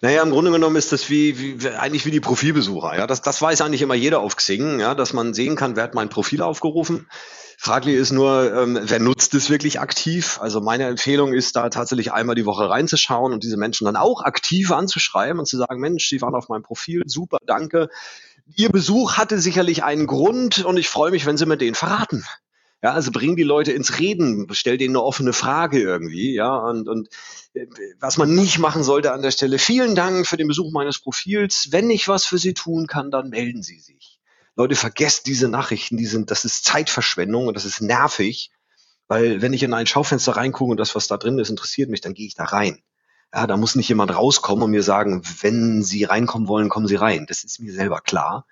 Naja, im Grunde genommen ist das wie, wie eigentlich wie die Profilbesucher. Ja, das, das weiß eigentlich immer jeder auf Xing, ja, dass man sehen kann, wer hat mein Profil aufgerufen. Fraglich ist nur, ähm, wer nutzt es wirklich aktiv? Also meine Empfehlung ist da tatsächlich einmal die Woche reinzuschauen und diese Menschen dann auch aktiv anzuschreiben und zu sagen, Mensch, Sie waren auf meinem Profil, super, danke. Ihr Besuch hatte sicherlich einen Grund und ich freue mich, wenn Sie mir den verraten. Ja, also bring die Leute ins Reden, stell denen eine offene Frage irgendwie, ja, und, und äh, was man nicht machen sollte an der Stelle, vielen Dank für den Besuch meines Profils. Wenn ich was für Sie tun kann, dann melden Sie sich. Leute, vergesst diese Nachrichten, die sind, das ist Zeitverschwendung und das ist nervig, weil wenn ich in ein Schaufenster reingucke und das, was da drin ist, interessiert mich, dann gehe ich da rein. Ja, da muss nicht jemand rauskommen und mir sagen, wenn Sie reinkommen wollen, kommen Sie rein. Das ist mir selber klar.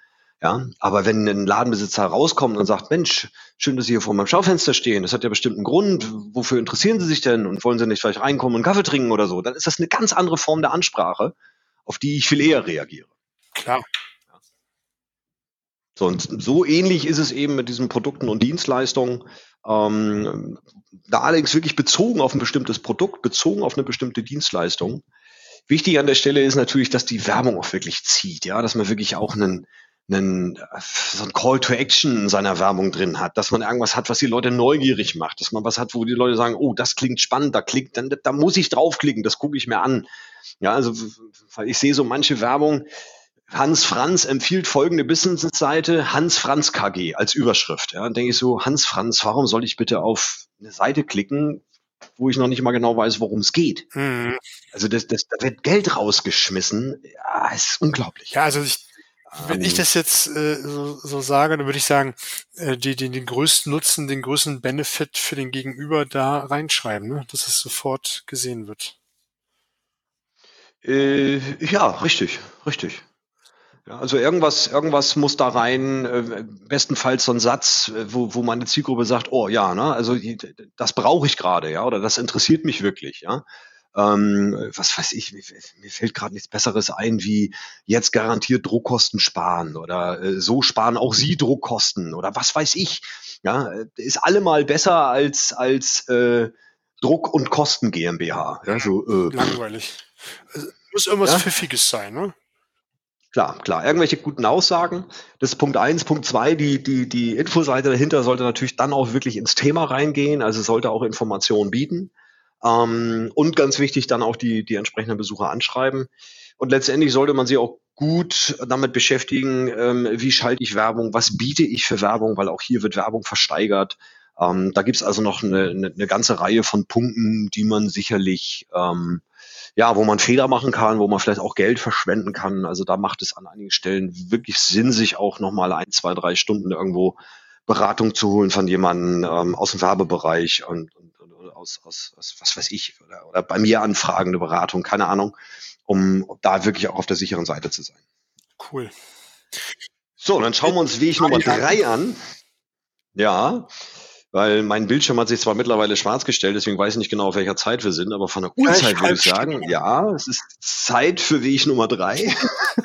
Ja, aber wenn ein Ladenbesitzer rauskommt und sagt, Mensch, schön, dass Sie hier vor meinem Schaufenster stehen, das hat ja bestimmt einen Grund, wofür interessieren Sie sich denn und wollen Sie nicht vielleicht reinkommen und Kaffee trinken oder so, dann ist das eine ganz andere Form der Ansprache, auf die ich viel eher reagiere. Klar. So, und so ähnlich ist es eben mit diesen Produkten und Dienstleistungen. Ähm, da allerdings wirklich bezogen auf ein bestimmtes Produkt, bezogen auf eine bestimmte Dienstleistung. Wichtig an der Stelle ist natürlich, dass die Werbung auch wirklich zieht, ja, dass man wirklich auch einen, einen, so ein Call to Action in seiner Werbung drin hat, dass man irgendwas hat, was die Leute neugierig macht, dass man was hat, wo die Leute sagen, oh, das klingt spannend, da klickt, dann, da muss ich draufklicken, das gucke ich mir an. Ja, also ich sehe so manche Werbung, Hans Franz empfiehlt folgende Business-Seite, Hans Franz KG als Überschrift. Ja, dann denke ich so, Hans Franz, warum soll ich bitte auf eine Seite klicken, wo ich noch nicht mal genau weiß, worum es geht? Mhm. Also das, das, da wird Geld rausgeschmissen. Ja, ist unglaublich. Ja, also ich, wenn ich ähm. das jetzt äh, so, so sage, dann würde ich sagen, äh, die, die den größten Nutzen, den größten Benefit für den Gegenüber da reinschreiben, ne? dass es sofort gesehen wird. Äh, ja, richtig, richtig. Ja, also irgendwas, irgendwas muss da rein, äh, bestenfalls so ein Satz, äh, wo, wo meine Zielgruppe sagt, oh ja, ne, also das brauche ich gerade, ja, oder das interessiert mich wirklich, ja. Ähm, was weiß ich, mir, mir fällt gerade nichts Besseres ein, wie jetzt garantiert Druckkosten sparen oder äh, so sparen auch Sie Druckkosten oder was weiß ich. Ja, ist allemal besser als als äh, Druck und Kosten GmbH. Ja, so, äh, Langweilig. Also, muss irgendwas ja? Pfiffiges sein, ne? Klar, klar. Irgendwelche guten Aussagen. Das ist Punkt eins. Punkt zwei, die, die, die Infoseite dahinter sollte natürlich dann auch wirklich ins Thema reingehen, also sollte auch Informationen bieten. Ähm, und ganz wichtig, dann auch die, die entsprechenden Besucher anschreiben. Und letztendlich sollte man sich auch gut damit beschäftigen, ähm, wie schalte ich Werbung, was biete ich für Werbung, weil auch hier wird Werbung versteigert. Ähm, da gibt's also noch eine, eine, eine ganze Reihe von Punkten, die man sicherlich ähm, ja, wo man Fehler machen kann, wo man vielleicht auch Geld verschwenden kann. Also da macht es an einigen Stellen wirklich Sinn, sich auch nochmal ein, zwei, drei Stunden irgendwo Beratung zu holen von jemandem ähm, aus dem Werbebereich und, und, und aus, aus, aus, was weiß ich, oder, oder bei mir anfragende Beratung, keine Ahnung, um da wirklich auch auf der sicheren Seite zu sein. Cool. So, dann schauen wir uns Weg Nummer drei an. Ja, weil mein Bildschirm hat sich zwar mittlerweile schwarz gestellt, deswegen weiß ich nicht genau, auf welcher Zeit wir sind, aber von der Uhrzeit würde ich sagen, ja, es ist Zeit für Weg Nummer drei.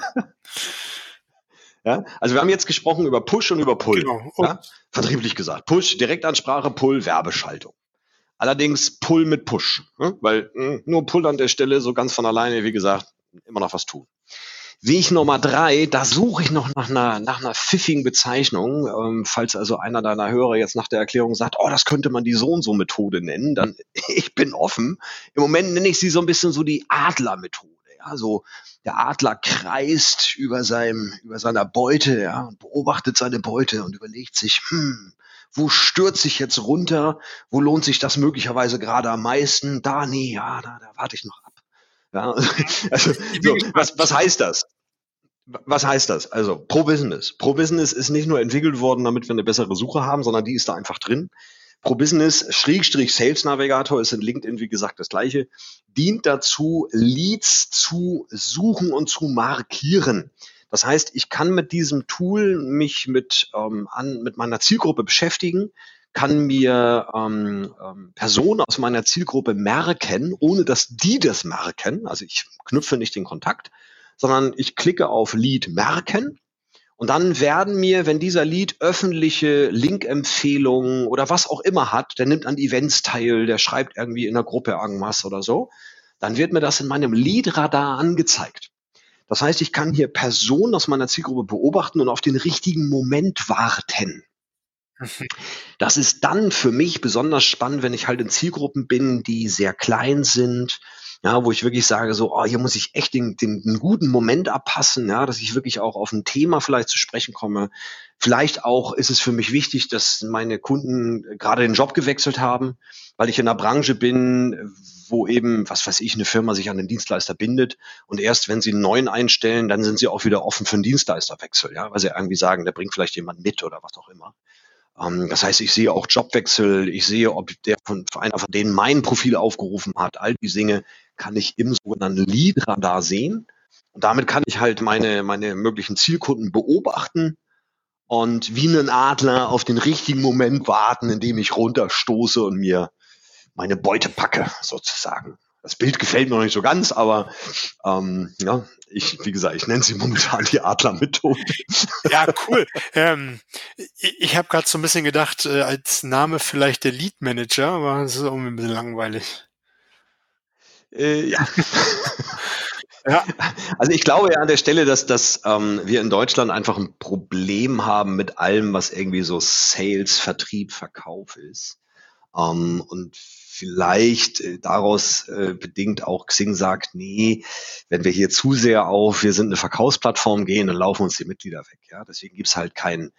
ja, also wir haben jetzt gesprochen über Push und über Pull. Genau. Ja? Vertrieblich gesagt. Push, Direktansprache, Pull, Werbeschaltung. Allerdings Pull mit Push, ne? weil hm, nur Pull an der Stelle so ganz von alleine, wie gesagt, immer noch was tun. Weg Nummer drei, da suche ich noch nach einer, nach einer pfiffigen Bezeichnung. Ähm, falls also einer deiner Hörer jetzt nach der Erklärung sagt, oh, das könnte man die so und so Methode nennen, dann ich bin offen. Im Moment nenne ich sie so ein bisschen so die Adler-Methode. Ja, so der Adler kreist über seinem, über seiner Beute, ja, und beobachtet seine Beute und überlegt sich, hm, wo stürzt ich jetzt runter? Wo lohnt sich das möglicherweise gerade am meisten? Da, nee, ja, da, da warte ich noch ab. Ja, also, so, was, was heißt das? Was heißt das? Also Pro Business. Pro Business ist nicht nur entwickelt worden, damit wir eine bessere Suche haben, sondern die ist da einfach drin. Pro Business Schrägstrich Sales Navigator ist in LinkedIn wie gesagt das gleiche, dient dazu, Leads zu suchen und zu markieren. Das heißt, ich kann mit diesem Tool mich mit, ähm, an, mit meiner Zielgruppe beschäftigen, kann mir ähm, ähm, Personen aus meiner Zielgruppe merken, ohne dass die das merken. Also ich knüpfe nicht den Kontakt, sondern ich klicke auf Lead merken und dann werden mir, wenn dieser Lead öffentliche Link-Empfehlungen oder was auch immer hat, der nimmt an Events teil, der schreibt irgendwie in der Gruppe irgendwas oder so, dann wird mir das in meinem Lead-Radar angezeigt. Das heißt, ich kann hier Personen aus meiner Zielgruppe beobachten und auf den richtigen Moment warten. Das ist dann für mich besonders spannend, wenn ich halt in Zielgruppen bin, die sehr klein sind, ja, wo ich wirklich sage, so, oh, hier muss ich echt den, den, den guten Moment abpassen, ja, dass ich wirklich auch auf ein Thema vielleicht zu sprechen komme. Vielleicht auch ist es für mich wichtig, dass meine Kunden gerade den Job gewechselt haben, weil ich in einer Branche bin, wo eben, was weiß ich, eine Firma sich an den Dienstleister bindet und erst wenn sie einen neuen einstellen, dann sind sie auch wieder offen für einen Dienstleisterwechsel, ja, weil sie irgendwie sagen, der bringt vielleicht jemand mit oder was auch immer. Ähm, das heißt, ich sehe auch Jobwechsel, ich sehe, ob der von, einer von denen mein Profil aufgerufen hat. All die Dinge kann ich im sogenannten Lead-Radar sehen. Und damit kann ich halt meine, meine möglichen Zielkunden beobachten und wie ein Adler auf den richtigen Moment warten, indem ich runterstoße und mir meine Beute packe, sozusagen. Das Bild gefällt mir noch nicht so ganz, aber ähm, ja, ich, wie gesagt, ich nenne sie momentan die Adler-Methode. Ja, cool. Ähm, ich ich habe gerade so ein bisschen gedacht, äh, als Name vielleicht der Lead Manager, aber das ist auch ein bisschen langweilig. Äh, ja. ja. Also ich glaube ja an der Stelle, dass, dass ähm, wir in Deutschland einfach ein Problem haben mit allem, was irgendwie so Sales, Vertrieb, Verkauf ist. Ähm, und vielleicht äh, daraus äh, bedingt auch Xing sagt, nee, wenn wir hier zu sehr auf, wir sind eine Verkaufsplattform gehen, dann laufen uns die Mitglieder weg. Ja, deswegen gibt's halt keinen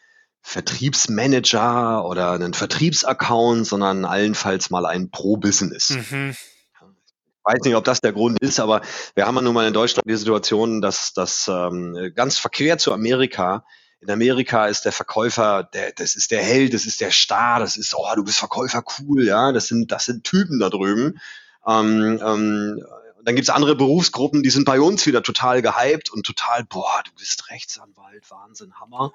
Vertriebsmanager oder einen Vertriebsaccount, sondern allenfalls mal ein Pro-Business. Mhm. Ich weiß nicht, ob das der Grund ist, aber wir haben ja nun mal in Deutschland die Situation, dass das ähm, ganz verquer zu Amerika in Amerika ist der Verkäufer, der, das ist der Held, das ist der Star, das ist, oh, du bist Verkäufer, cool, ja, das sind, das sind Typen da drüben. Ähm, ähm, dann gibt's andere Berufsgruppen, die sind bei uns wieder total gehypt und total, boah, du bist Rechtsanwalt, Wahnsinn, Hammer.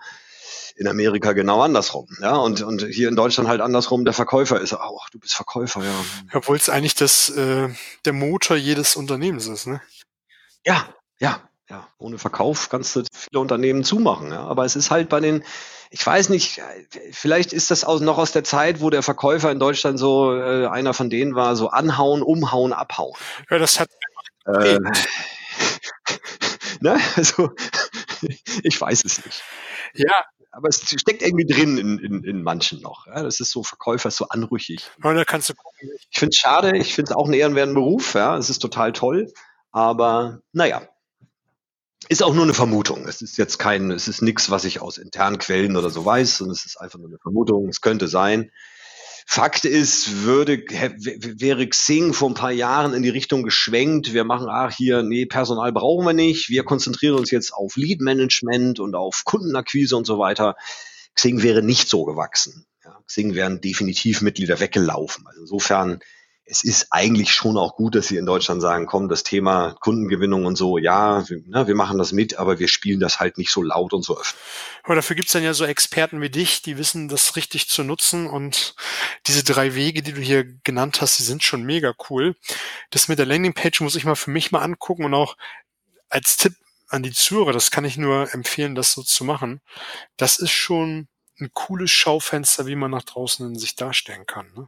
In Amerika genau andersrum, ja, und, und hier in Deutschland halt andersrum, der Verkäufer ist, oh, du bist Verkäufer, ja. Obwohl es eigentlich das, äh, der Motor jedes Unternehmens ist, ne? Ja, ja, ja, ohne Verkauf kannst du viele Unternehmen zumachen. Ja. Aber es ist halt bei den, ich weiß nicht, vielleicht ist das aus, noch aus der Zeit, wo der Verkäufer in Deutschland so äh, einer von denen war, so anhauen, umhauen, abhauen. Ja, das hat. Äh, ne? Also, ich weiß es nicht. Ja. Aber es steckt irgendwie drin in, in, in manchen noch. Ja. Das ist so Verkäufer, ist so anrüchig. Ja, da kannst du gucken. Ich finde es schade, ich finde es auch einen ehrenwerten Beruf, ja. Es ist total toll. Aber naja, ist auch nur eine Vermutung. Es ist jetzt kein, es ist nichts, was ich aus internen Quellen oder so weiß, sondern es ist einfach nur eine Vermutung. Es könnte sein. Fakt ist, würde, wäre Xing vor ein paar Jahren in die Richtung geschwenkt. Wir machen, ach, hier, nee, Personal brauchen wir nicht. Wir konzentrieren uns jetzt auf Lead Management und auf Kundenakquise und so weiter. Xing wäre nicht so gewachsen. Ja, Xing wären definitiv Mitglieder weggelaufen. Also insofern, es ist eigentlich schon auch gut, dass sie in Deutschland sagen, komm, das Thema Kundengewinnung und so, ja, wir, na, ne, wir machen das mit, aber wir spielen das halt nicht so laut und so öfter. Aber dafür gibt's dann ja so Experten wie dich, die wissen, das richtig zu nutzen und diese drei Wege, die du hier genannt hast, die sind schon mega cool. Das mit der Landingpage muss ich mal für mich mal angucken und auch als Tipp an die Zuhörer, das kann ich nur empfehlen, das so zu machen. Das ist schon ein cooles Schaufenster, wie man nach draußen in sich darstellen kann. Ne?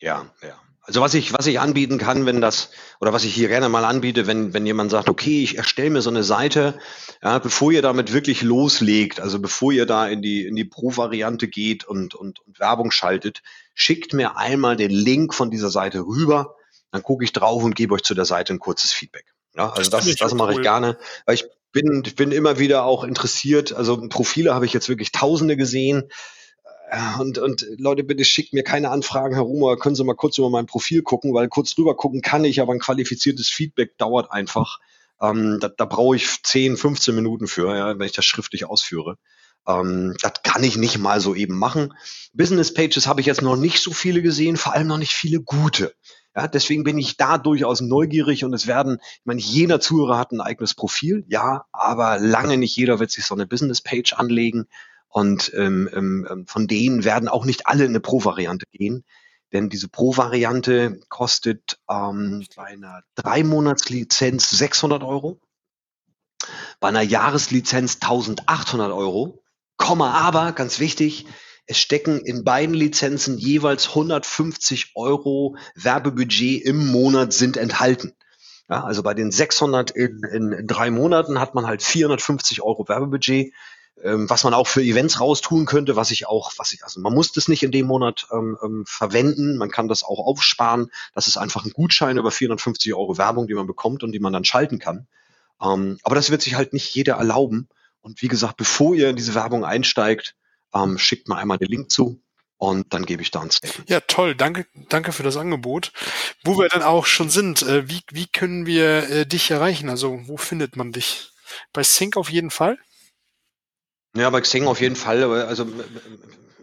Ja, ja. Also was ich, was ich anbieten kann, wenn das, oder was ich hier gerne mal anbiete, wenn, wenn jemand sagt, okay, ich erstelle mir so eine Seite, ja, bevor ihr damit wirklich loslegt, also bevor ihr da in die, in die Pro-Variante geht und, und, und Werbung schaltet, schickt mir einmal den Link von dieser Seite rüber, dann gucke ich drauf und gebe euch zu der Seite ein kurzes Feedback. Ja, also das, das, das mache cool. ich gerne, weil ich bin, ich bin immer wieder auch interessiert. Also Profile habe ich jetzt wirklich Tausende gesehen. Und, und Leute, bitte schickt mir keine Anfragen herum oder können Sie mal kurz über mein Profil gucken, weil kurz drüber gucken kann ich, aber ein qualifiziertes Feedback dauert einfach. Ähm, da, da brauche ich 10, 15 Minuten für, ja, wenn ich das schriftlich ausführe. Ähm, das kann ich nicht mal so eben machen. Business Pages habe ich jetzt noch nicht so viele gesehen, vor allem noch nicht viele gute. Ja, deswegen bin ich da durchaus neugierig und es werden, ich meine, jeder Zuhörer hat ein eigenes Profil, ja, aber lange nicht jeder wird sich so eine Business Page anlegen. Und ähm, ähm, ähm, von denen werden auch nicht alle in eine Pro-Variante gehen. Denn diese Pro-Variante kostet ähm, bei einer Drei-Monats-Lizenz 600 Euro, bei einer Jahreslizenz 1800 Euro, Komma aber, ganz wichtig, es stecken in beiden Lizenzen jeweils 150 Euro Werbebudget im Monat sind enthalten. Ja, also bei den 600 in, in, in drei Monaten hat man halt 450 Euro Werbebudget ähm, was man auch für Events raustun könnte, was ich auch, was ich, also man muss das nicht in dem Monat ähm, ähm, verwenden, man kann das auch aufsparen. Das ist einfach ein Gutschein über 450 Euro Werbung, die man bekommt und die man dann schalten kann. Ähm, aber das wird sich halt nicht jeder erlauben. Und wie gesagt, bevor ihr in diese Werbung einsteigt, ähm, schickt mal einmal den Link zu und dann gebe ich da ein Statement. Ja, toll. Danke, danke für das Angebot. Wo wir dann auch schon sind, äh, wie, wie können wir äh, dich erreichen? Also, wo findet man dich? Bei Sync auf jeden Fall? Ja, bei Xing auf jeden Fall. Also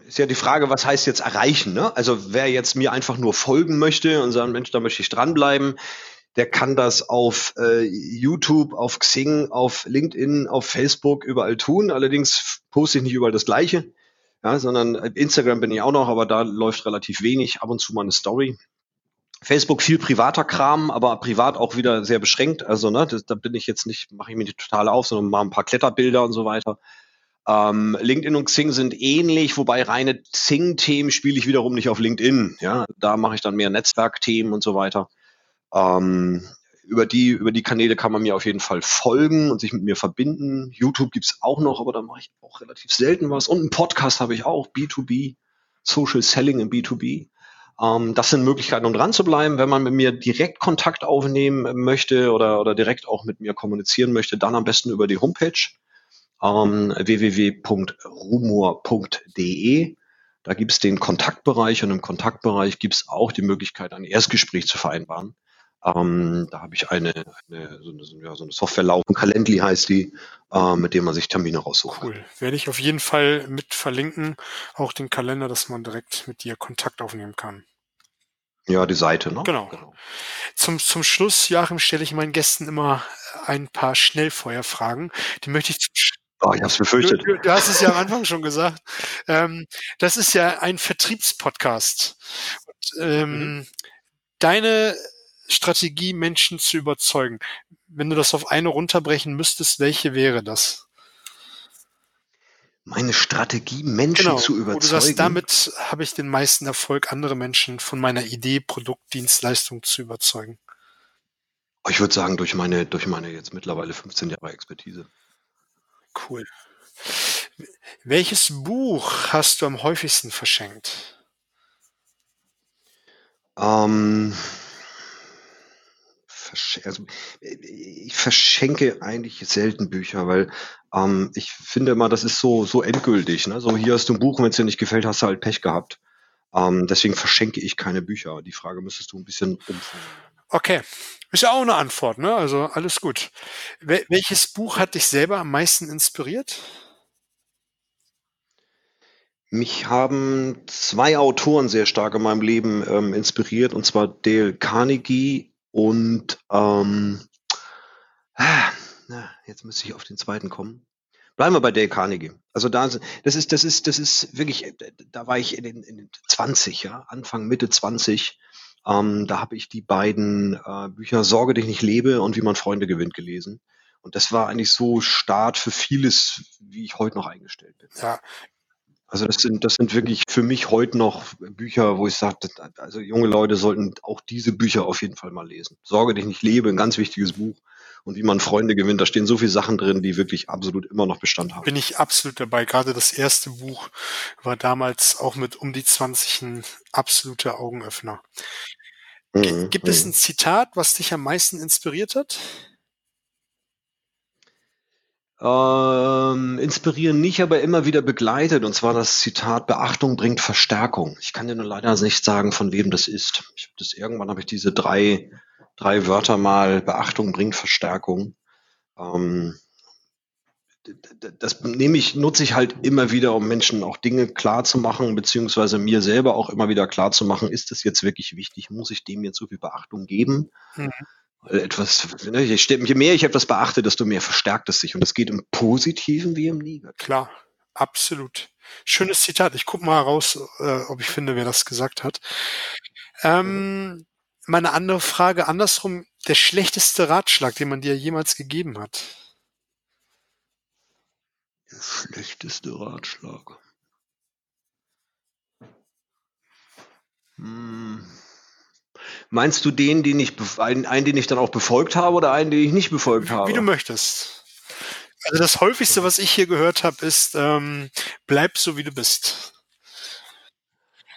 ist ja die Frage, was heißt jetzt erreichen? Ne? Also wer jetzt mir einfach nur folgen möchte und sagen, Mensch, da möchte ich dranbleiben, der kann das auf äh, YouTube, auf Xing, auf LinkedIn, auf Facebook überall tun. Allerdings poste ich nicht überall das Gleiche, ja, sondern Instagram bin ich auch noch, aber da läuft relativ wenig. Ab und zu mal eine Story. Facebook viel privater Kram, aber privat auch wieder sehr beschränkt. Also ne, das, da bin ich jetzt nicht, mache ich mir nicht total auf, sondern mal ein paar Kletterbilder und so weiter. Ähm, LinkedIn und Xing sind ähnlich, wobei reine Xing-Themen spiele ich wiederum nicht auf LinkedIn. Ja, da mache ich dann mehr Netzwerkthemen und so weiter. Ähm, über die, über die Kanäle kann man mir auf jeden Fall folgen und sich mit mir verbinden. YouTube gibt's auch noch, aber da mache ich auch relativ selten was. Und einen Podcast habe ich auch, B2B, Social Selling im B2B. Ähm, das sind Möglichkeiten, um dran zu bleiben. Wenn man mit mir direkt Kontakt aufnehmen möchte oder, oder direkt auch mit mir kommunizieren möchte, dann am besten über die Homepage ähm, www.rumor.de. Da gibt es den Kontaktbereich und im Kontaktbereich gibt es auch die Möglichkeit, ein Erstgespräch zu vereinbaren. Ähm, da habe ich eine, eine, so eine, ja, so eine Software laufen, Calendly heißt die, äh, mit dem man sich Termine raussucht. Cool. Werde ich auf jeden Fall mit verlinken, auch den Kalender, dass man direkt mit dir Kontakt aufnehmen kann. Ja, die Seite, ne? Genau. genau. Zum, zum Schluss, Joachim, stelle ich meinen Gästen immer ein paar Schnellfeuerfragen. Die möchte ich Oh, ich habe es befürchtet. Du, du, hast es ja am Anfang schon gesagt. Ähm, das ist ja ein Vertriebspodcast. Und, ähm, mhm. Deine Strategie, Menschen zu überzeugen. Wenn du das auf eine runterbrechen müsstest, welche wäre das? Meine Strategie, Menschen genau, zu überzeugen. Wo du sagst, damit habe ich den meisten Erfolg, andere Menschen von meiner Idee, Produkt, Dienstleistung zu überzeugen. Ich würde sagen, durch meine, durch meine jetzt mittlerweile 15 Jahre Expertise. Cool. Welches Buch hast du am häufigsten verschenkt? Ähm, also, ich verschenke eigentlich selten Bücher, weil ähm, ich finde immer, das ist so, so endgültig. Ne? So, hier hast du ein Buch, wenn es dir nicht gefällt, hast du halt Pech gehabt. Ähm, deswegen verschenke ich keine Bücher. Die Frage müsstest du ein bisschen umformulieren. Okay, ist ja auch eine Antwort, ne? Also alles gut. Wel welches Buch hat dich selber am meisten inspiriert? Mich haben zwei Autoren sehr stark in meinem Leben ähm, inspiriert, und zwar Dale Carnegie und ähm, ah, na, jetzt müsste ich auf den zweiten kommen. Bleiben wir bei Dale Carnegie. Also da, das ist, das ist, das ist wirklich, da war ich in den, in den 20, ja, Anfang, Mitte 20 ähm, da habe ich die beiden äh, Bücher Sorge dich nicht lebe und Wie man Freunde gewinnt gelesen. Und das war eigentlich so Start für vieles, wie ich heute noch eingestellt bin. Ja. Also das sind, das sind wirklich für mich heute noch Bücher, wo ich sage, also junge Leute sollten auch diese Bücher auf jeden Fall mal lesen. Sorge dich nicht lebe, ein ganz wichtiges Buch. Und wie man Freunde gewinnt, da stehen so viele Sachen drin, die wirklich absolut immer noch Bestand haben. Bin ich absolut dabei. Gerade das erste Buch war damals auch mit um die 20 ein absoluter Augenöffner. Mhm. Gibt es mhm. ein Zitat, was dich am meisten inspiriert hat? Ähm, inspirieren nicht, aber immer wieder begleitet. Und zwar das Zitat, Beachtung bringt Verstärkung. Ich kann dir nur leider nicht sagen, von wem das ist. Ich das, irgendwann habe ich diese drei, drei Wörter mal, Beachtung bringt Verstärkung. Ähm, das nehme ich, nutze ich halt immer wieder, um Menschen auch Dinge klar zu machen, beziehungsweise mir selber auch immer wieder klar zu machen, ist das jetzt wirklich wichtig? Muss ich dem jetzt so viel Beachtung geben? Mhm etwas, ne, je mehr ich etwas beachte, desto mehr verstärkt es sich. Und das geht im Positiven wie im Negativen. Klar, absolut. Schönes Zitat. Ich guck mal raus, äh, ob ich finde, wer das gesagt hat. Ähm, meine andere Frage andersrum. Der schlechteste Ratschlag, den man dir jemals gegeben hat? Der schlechteste Ratschlag. Hm. Meinst du den, den ich einen, einen, den ich dann auch befolgt habe oder einen, den ich nicht befolgt habe? Wie du möchtest. Also das häufigste, was ich hier gehört habe, ist ähm, bleib so wie du bist.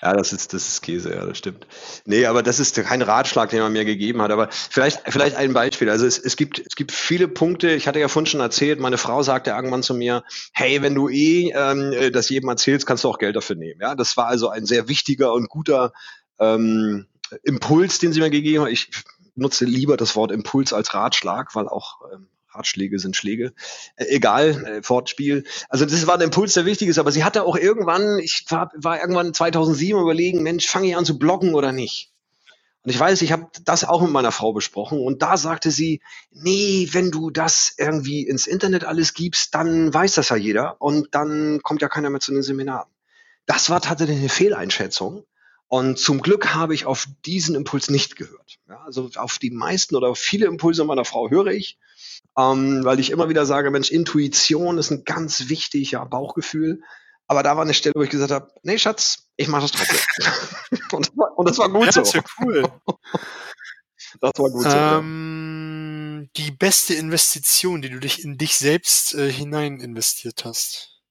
Ja, das ist, das ist Käse, ja, das stimmt. Nee, aber das ist kein Ratschlag, den man mir gegeben hat. Aber vielleicht, vielleicht ein Beispiel. Also es, es gibt, es gibt viele Punkte. Ich hatte ja vorhin schon erzählt, meine Frau sagte irgendwann zu mir, hey, wenn du eh ähm, das jedem erzählst, kannst du auch Geld dafür nehmen. Ja, das war also ein sehr wichtiger und guter ähm, Impuls, den sie mir gegeben hat. Ich nutze lieber das Wort Impuls als Ratschlag, weil auch ähm, Ratschläge sind Schläge. Äh, egal, äh, Wortspiel. Also das war ein Impuls, der wichtig ist. Aber sie hatte auch irgendwann, ich war, war irgendwann 2007 überlegen, Mensch, fange ich an zu bloggen oder nicht? Und ich weiß, ich habe das auch mit meiner Frau besprochen und da sagte sie, nee, wenn du das irgendwie ins Internet alles gibst, dann weiß das ja jeder und dann kommt ja keiner mehr zu den Seminaren. Das war tatsächlich eine Fehleinschätzung. Und zum Glück habe ich auf diesen Impuls nicht gehört. Ja, also auf die meisten oder auf viele Impulse meiner Frau höre ich, ähm, weil ich immer wieder sage, Mensch, Intuition ist ein ganz wichtiger Bauchgefühl. Aber da war eine Stelle, wo ich gesagt habe, nee, Schatz, ich mache das trotzdem. und, das war, und, das war, gut ja, so. Das ist cool. das war gut ähm, so. Die beste Investition, die du dich in dich selbst äh, hinein investiert hast.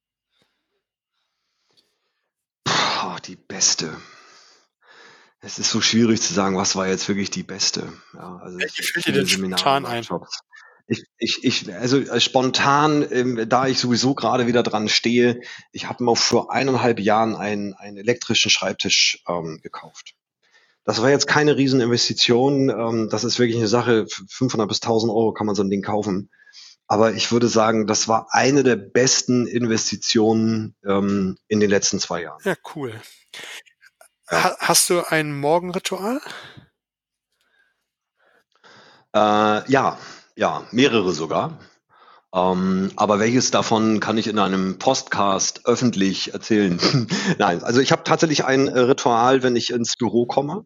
Puh, die beste. Es ist so schwierig zu sagen, was war jetzt wirklich die beste. Ja, also Welche fällt dir denn spontan ein? Ich, ich, ich, also äh, spontan, ähm, da ich sowieso gerade wieder dran stehe, ich habe mir vor eineinhalb Jahren einen, einen elektrischen Schreibtisch ähm, gekauft. Das war jetzt keine Rieseninvestition. Ähm, das ist wirklich eine Sache, 500 bis 1000 Euro kann man so ein Ding kaufen. Aber ich würde sagen, das war eine der besten Investitionen ähm, in den letzten zwei Jahren. Ja, cool. Ha hast du ein Morgenritual? Äh, ja, ja, mehrere sogar. Ähm, aber welches davon kann ich in einem Podcast öffentlich erzählen? Nein, also ich habe tatsächlich ein Ritual, wenn ich ins Büro komme.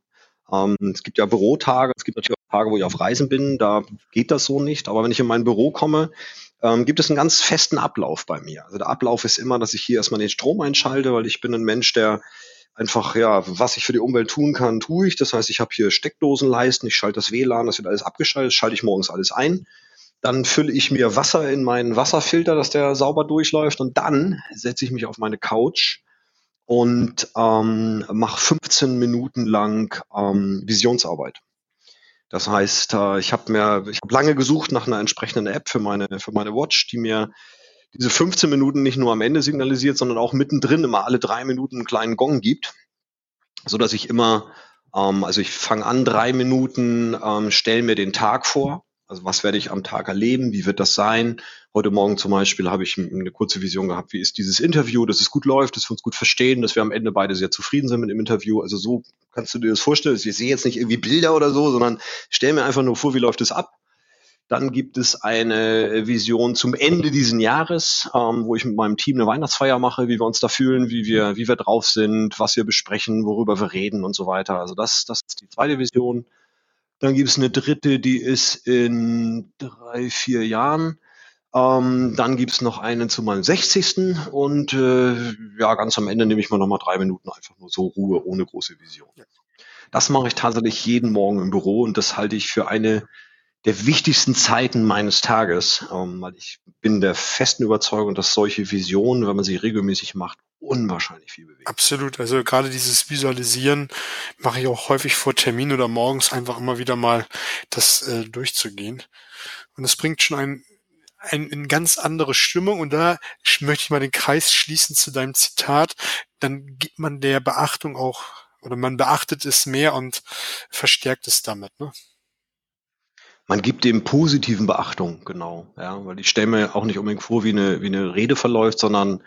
Ähm, es gibt ja Bürotage, es gibt natürlich auch Tage, wo ich auf Reisen bin, da geht das so nicht. Aber wenn ich in mein Büro komme, ähm, gibt es einen ganz festen Ablauf bei mir. Also der Ablauf ist immer, dass ich hier erstmal den Strom einschalte, weil ich bin ein Mensch, der einfach, ja, was ich für die Umwelt tun kann, tue ich. Das heißt, ich habe hier Steckdosenleisten, ich schalte das WLAN, das wird alles abgeschaltet, schalte ich morgens alles ein. Dann fülle ich mir Wasser in meinen Wasserfilter, dass der sauber durchläuft. Und dann setze ich mich auf meine Couch und ähm, mache 15 Minuten lang ähm, Visionsarbeit. Das heißt, äh, ich habe mir, ich habe lange gesucht nach einer entsprechenden App für meine für meine Watch, die mir diese 15 Minuten nicht nur am Ende signalisiert, sondern auch mittendrin immer alle drei Minuten einen kleinen Gong gibt, so dass ich immer, ähm, also ich fange an drei Minuten, ähm, stelle mir den Tag vor. Also was werde ich am Tag erleben? Wie wird das sein? Heute Morgen zum Beispiel habe ich eine kurze Vision gehabt, wie ist dieses Interview, dass es gut läuft, dass wir uns gut verstehen, dass wir am Ende beide sehr zufrieden sind mit dem Interview. Also so kannst du dir das vorstellen. Ich sehe jetzt nicht irgendwie Bilder oder so, sondern stell mir einfach nur vor, wie läuft es ab. Dann gibt es eine Vision zum Ende diesen Jahres, ähm, wo ich mit meinem Team eine Weihnachtsfeier mache, wie wir uns da fühlen, wie wir, wie wir drauf sind, was wir besprechen, worüber wir reden und so weiter. Also das, das ist die zweite Vision. Dann gibt es eine dritte, die ist in drei, vier Jahren. Ähm, dann gibt's noch einen zu meinem 60. Und äh, ja, ganz am Ende nehme ich mir nochmal drei Minuten einfach nur so Ruhe ohne große Vision. Das mache ich tatsächlich jeden Morgen im Büro und das halte ich für eine der wichtigsten Zeiten meines Tages, ähm, weil ich bin der festen Überzeugung, dass solche Visionen, wenn man sie regelmäßig macht, unwahrscheinlich viel bewegen. Absolut. Also gerade dieses Visualisieren mache ich auch häufig vor Termin oder morgens einfach immer wieder mal das äh, durchzugehen. Und es bringt schon ein, ein, eine ganz andere Stimmung. Und da möchte ich mal den Kreis schließen zu deinem Zitat. Dann gibt man der Beachtung auch oder man beachtet es mehr und verstärkt es damit. Ne? Man gibt dem positiven Beachtung, genau. Ja, weil ich stelle mir auch nicht unbedingt vor, wie eine, wie eine Rede verläuft, sondern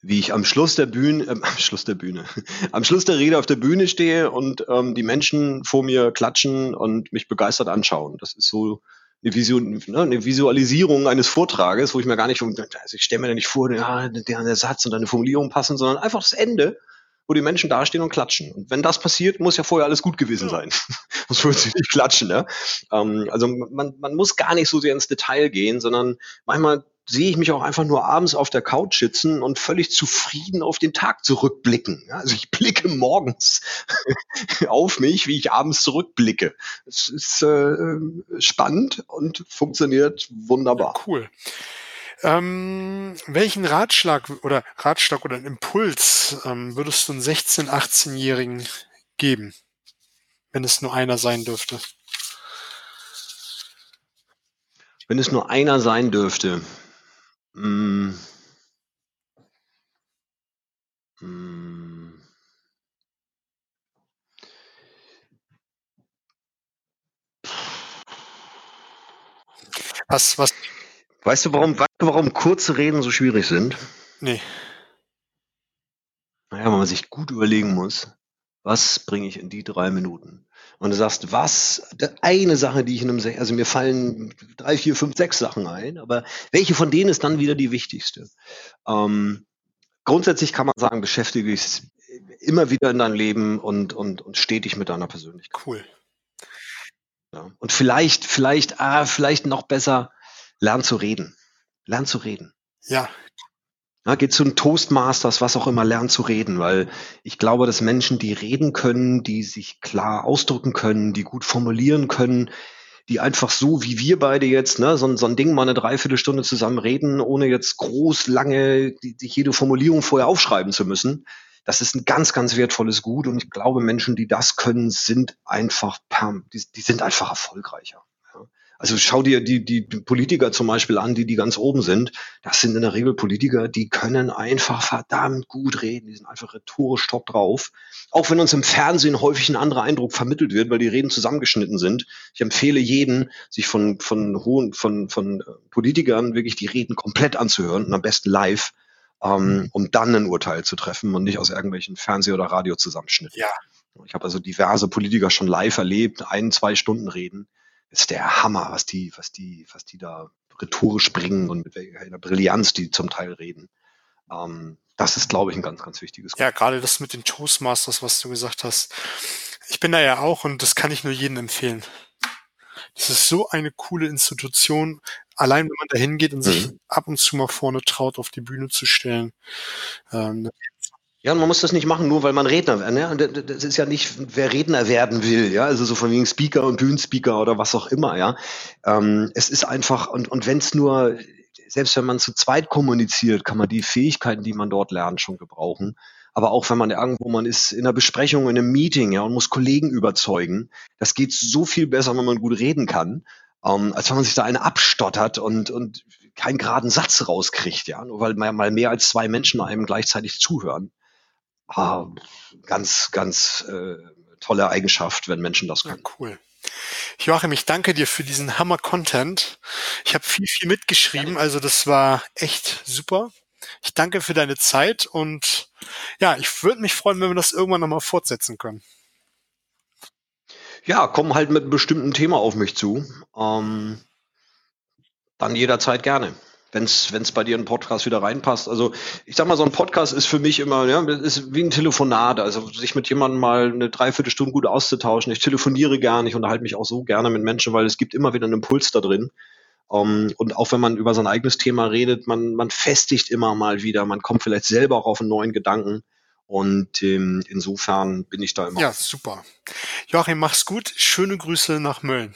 wie ich am Schluss der Bühne, äh, am Schluss der Bühne, am Schluss der Rede auf der Bühne stehe und ähm, die Menschen vor mir klatschen und mich begeistert anschauen. Das ist so eine, Vision, ne, eine Visualisierung eines Vortrages, wo ich mir gar nicht, also ich stelle mir da nicht vor, ja, der, der Satz und eine Formulierung passen, sondern einfach das Ende wo die Menschen dastehen und klatschen. Und wenn das passiert, muss ja vorher alles gut gewesen sein. muss würden sie nicht klatschen. Ne? Ähm, also man, man muss gar nicht so sehr ins Detail gehen, sondern manchmal sehe ich mich auch einfach nur abends auf der Couch sitzen und völlig zufrieden auf den Tag zurückblicken. Also ich blicke morgens auf mich, wie ich abends zurückblicke. Es ist äh, spannend und funktioniert wunderbar. Ja, cool. Ähm, welchen Ratschlag oder Ratschlag oder Impuls ähm, würdest du einem 16-, 18-Jährigen geben, wenn es nur einer sein dürfte? Wenn es nur einer sein dürfte. Mm, mm, was, was Weißt du, warum, weißt du, warum kurze Reden so schwierig sind? Nee. Naja, weil man sich gut überlegen muss, was bringe ich in die drei Minuten? Und du sagst, was, eine Sache, die ich in einem, also mir fallen drei, vier, fünf, sechs Sachen ein, aber welche von denen ist dann wieder die wichtigste? Ähm, grundsätzlich kann man sagen, beschäftige dich immer wieder in deinem Leben und, und, und stetig mit deiner Persönlichkeit. Cool. Ja. Und vielleicht, vielleicht, ah, vielleicht noch besser, lern zu reden. Lern zu reden. Ja. ja geht zu einem Toastmasters, was auch immer, lern zu reden, weil ich glaube, dass Menschen, die reden können, die sich klar ausdrücken können, die gut formulieren können, die einfach so wie wir beide jetzt, ne, so, so ein Ding mal eine Dreiviertelstunde zusammen reden, ohne jetzt groß lange die jede Formulierung vorher aufschreiben zu müssen. Das ist ein ganz, ganz wertvolles Gut und ich glaube, Menschen, die das können, sind einfach, die, die sind einfach erfolgreicher. Also schau dir die, die Politiker zum Beispiel an, die, die ganz oben sind. Das sind in der Regel Politiker, die können einfach verdammt gut reden. Die sind einfach rhetorisch top drauf. Auch wenn uns im Fernsehen häufig ein anderer Eindruck vermittelt wird, weil die Reden zusammengeschnitten sind. Ich empfehle jeden, sich von, von hohen, von, von äh, Politikern wirklich die Reden komplett anzuhören und am besten live, ähm, um dann ein Urteil zu treffen und nicht aus irgendwelchen Fernseh- oder Radiozusammenschnitten. Ja. Ich habe also diverse Politiker schon live erlebt, ein, zwei Stunden reden ist der Hammer, was die, was die, was die da rhetorisch bringen und mit welcher Brillanz die zum Teil reden. Ähm, das ist, glaube ich, ein ganz, ganz wichtiges. Ja, gerade das mit den Toastmasters, was du gesagt hast. Ich bin da ja auch und das kann ich nur jedem empfehlen. Das ist so eine coole Institution. Allein wenn man da hingeht und sich mhm. ab und zu mal vorne traut, auf die Bühne zu stellen. Ähm, ja, und man muss das nicht machen, nur weil man Redner, ne? Das ist ja nicht, wer Redner werden will, ja, also so von wegen Speaker und Bühnenspeaker oder was auch immer, ja. Ähm, es ist einfach, und, und wenn es nur, selbst wenn man zu zweit kommuniziert, kann man die Fähigkeiten, die man dort lernt, schon gebrauchen. Aber auch wenn man irgendwo, man ist in einer Besprechung, in einem Meeting, ja, und muss Kollegen überzeugen, das geht so viel besser, wenn man gut reden kann, ähm, als wenn man sich da eine abstottert und, und keinen geraden Satz rauskriegt, ja, nur weil mal mehr als zwei Menschen einem gleichzeitig zuhören ah, ganz, ganz äh, tolle Eigenschaft, wenn Menschen das können. Ja, cool. Joachim, ich danke dir für diesen Hammer-Content. Ich habe viel, viel mitgeschrieben, also das war echt super. Ich danke für deine Zeit und ja, ich würde mich freuen, wenn wir das irgendwann nochmal fortsetzen können. Ja, komm halt mit einem bestimmten Thema auf mich zu. Ähm, dann jederzeit gerne wenn es bei dir ein Podcast wieder reinpasst. Also ich sag mal, so ein Podcast ist für mich immer, ja, ist wie ein Telefonat. Also sich mit jemandem mal eine Dreiviertelstunde gut auszutauschen. Ich telefoniere gerne, ich unterhalte mich auch so gerne mit Menschen, weil es gibt immer wieder einen Impuls da drin. Um, ähm, und auch wenn man über sein eigenes Thema redet, man, man festigt immer mal wieder, man kommt vielleicht selber auch auf einen neuen Gedanken. Und ähm, insofern bin ich da immer. Ja, super. Joachim, mach's gut. Schöne Grüße nach Mölln.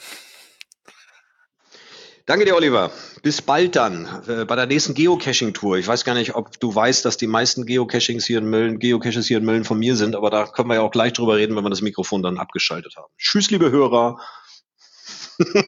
Danke dir, Oliver. Bis bald dann äh, bei der nächsten Geocaching-Tour. Ich weiß gar nicht, ob du weißt, dass die meisten Geocachings hier in Mölln, Geocaches hier in Mölln von mir sind, aber da können wir ja auch gleich drüber reden, wenn wir das Mikrofon dann abgeschaltet haben. Tschüss, liebe Hörer.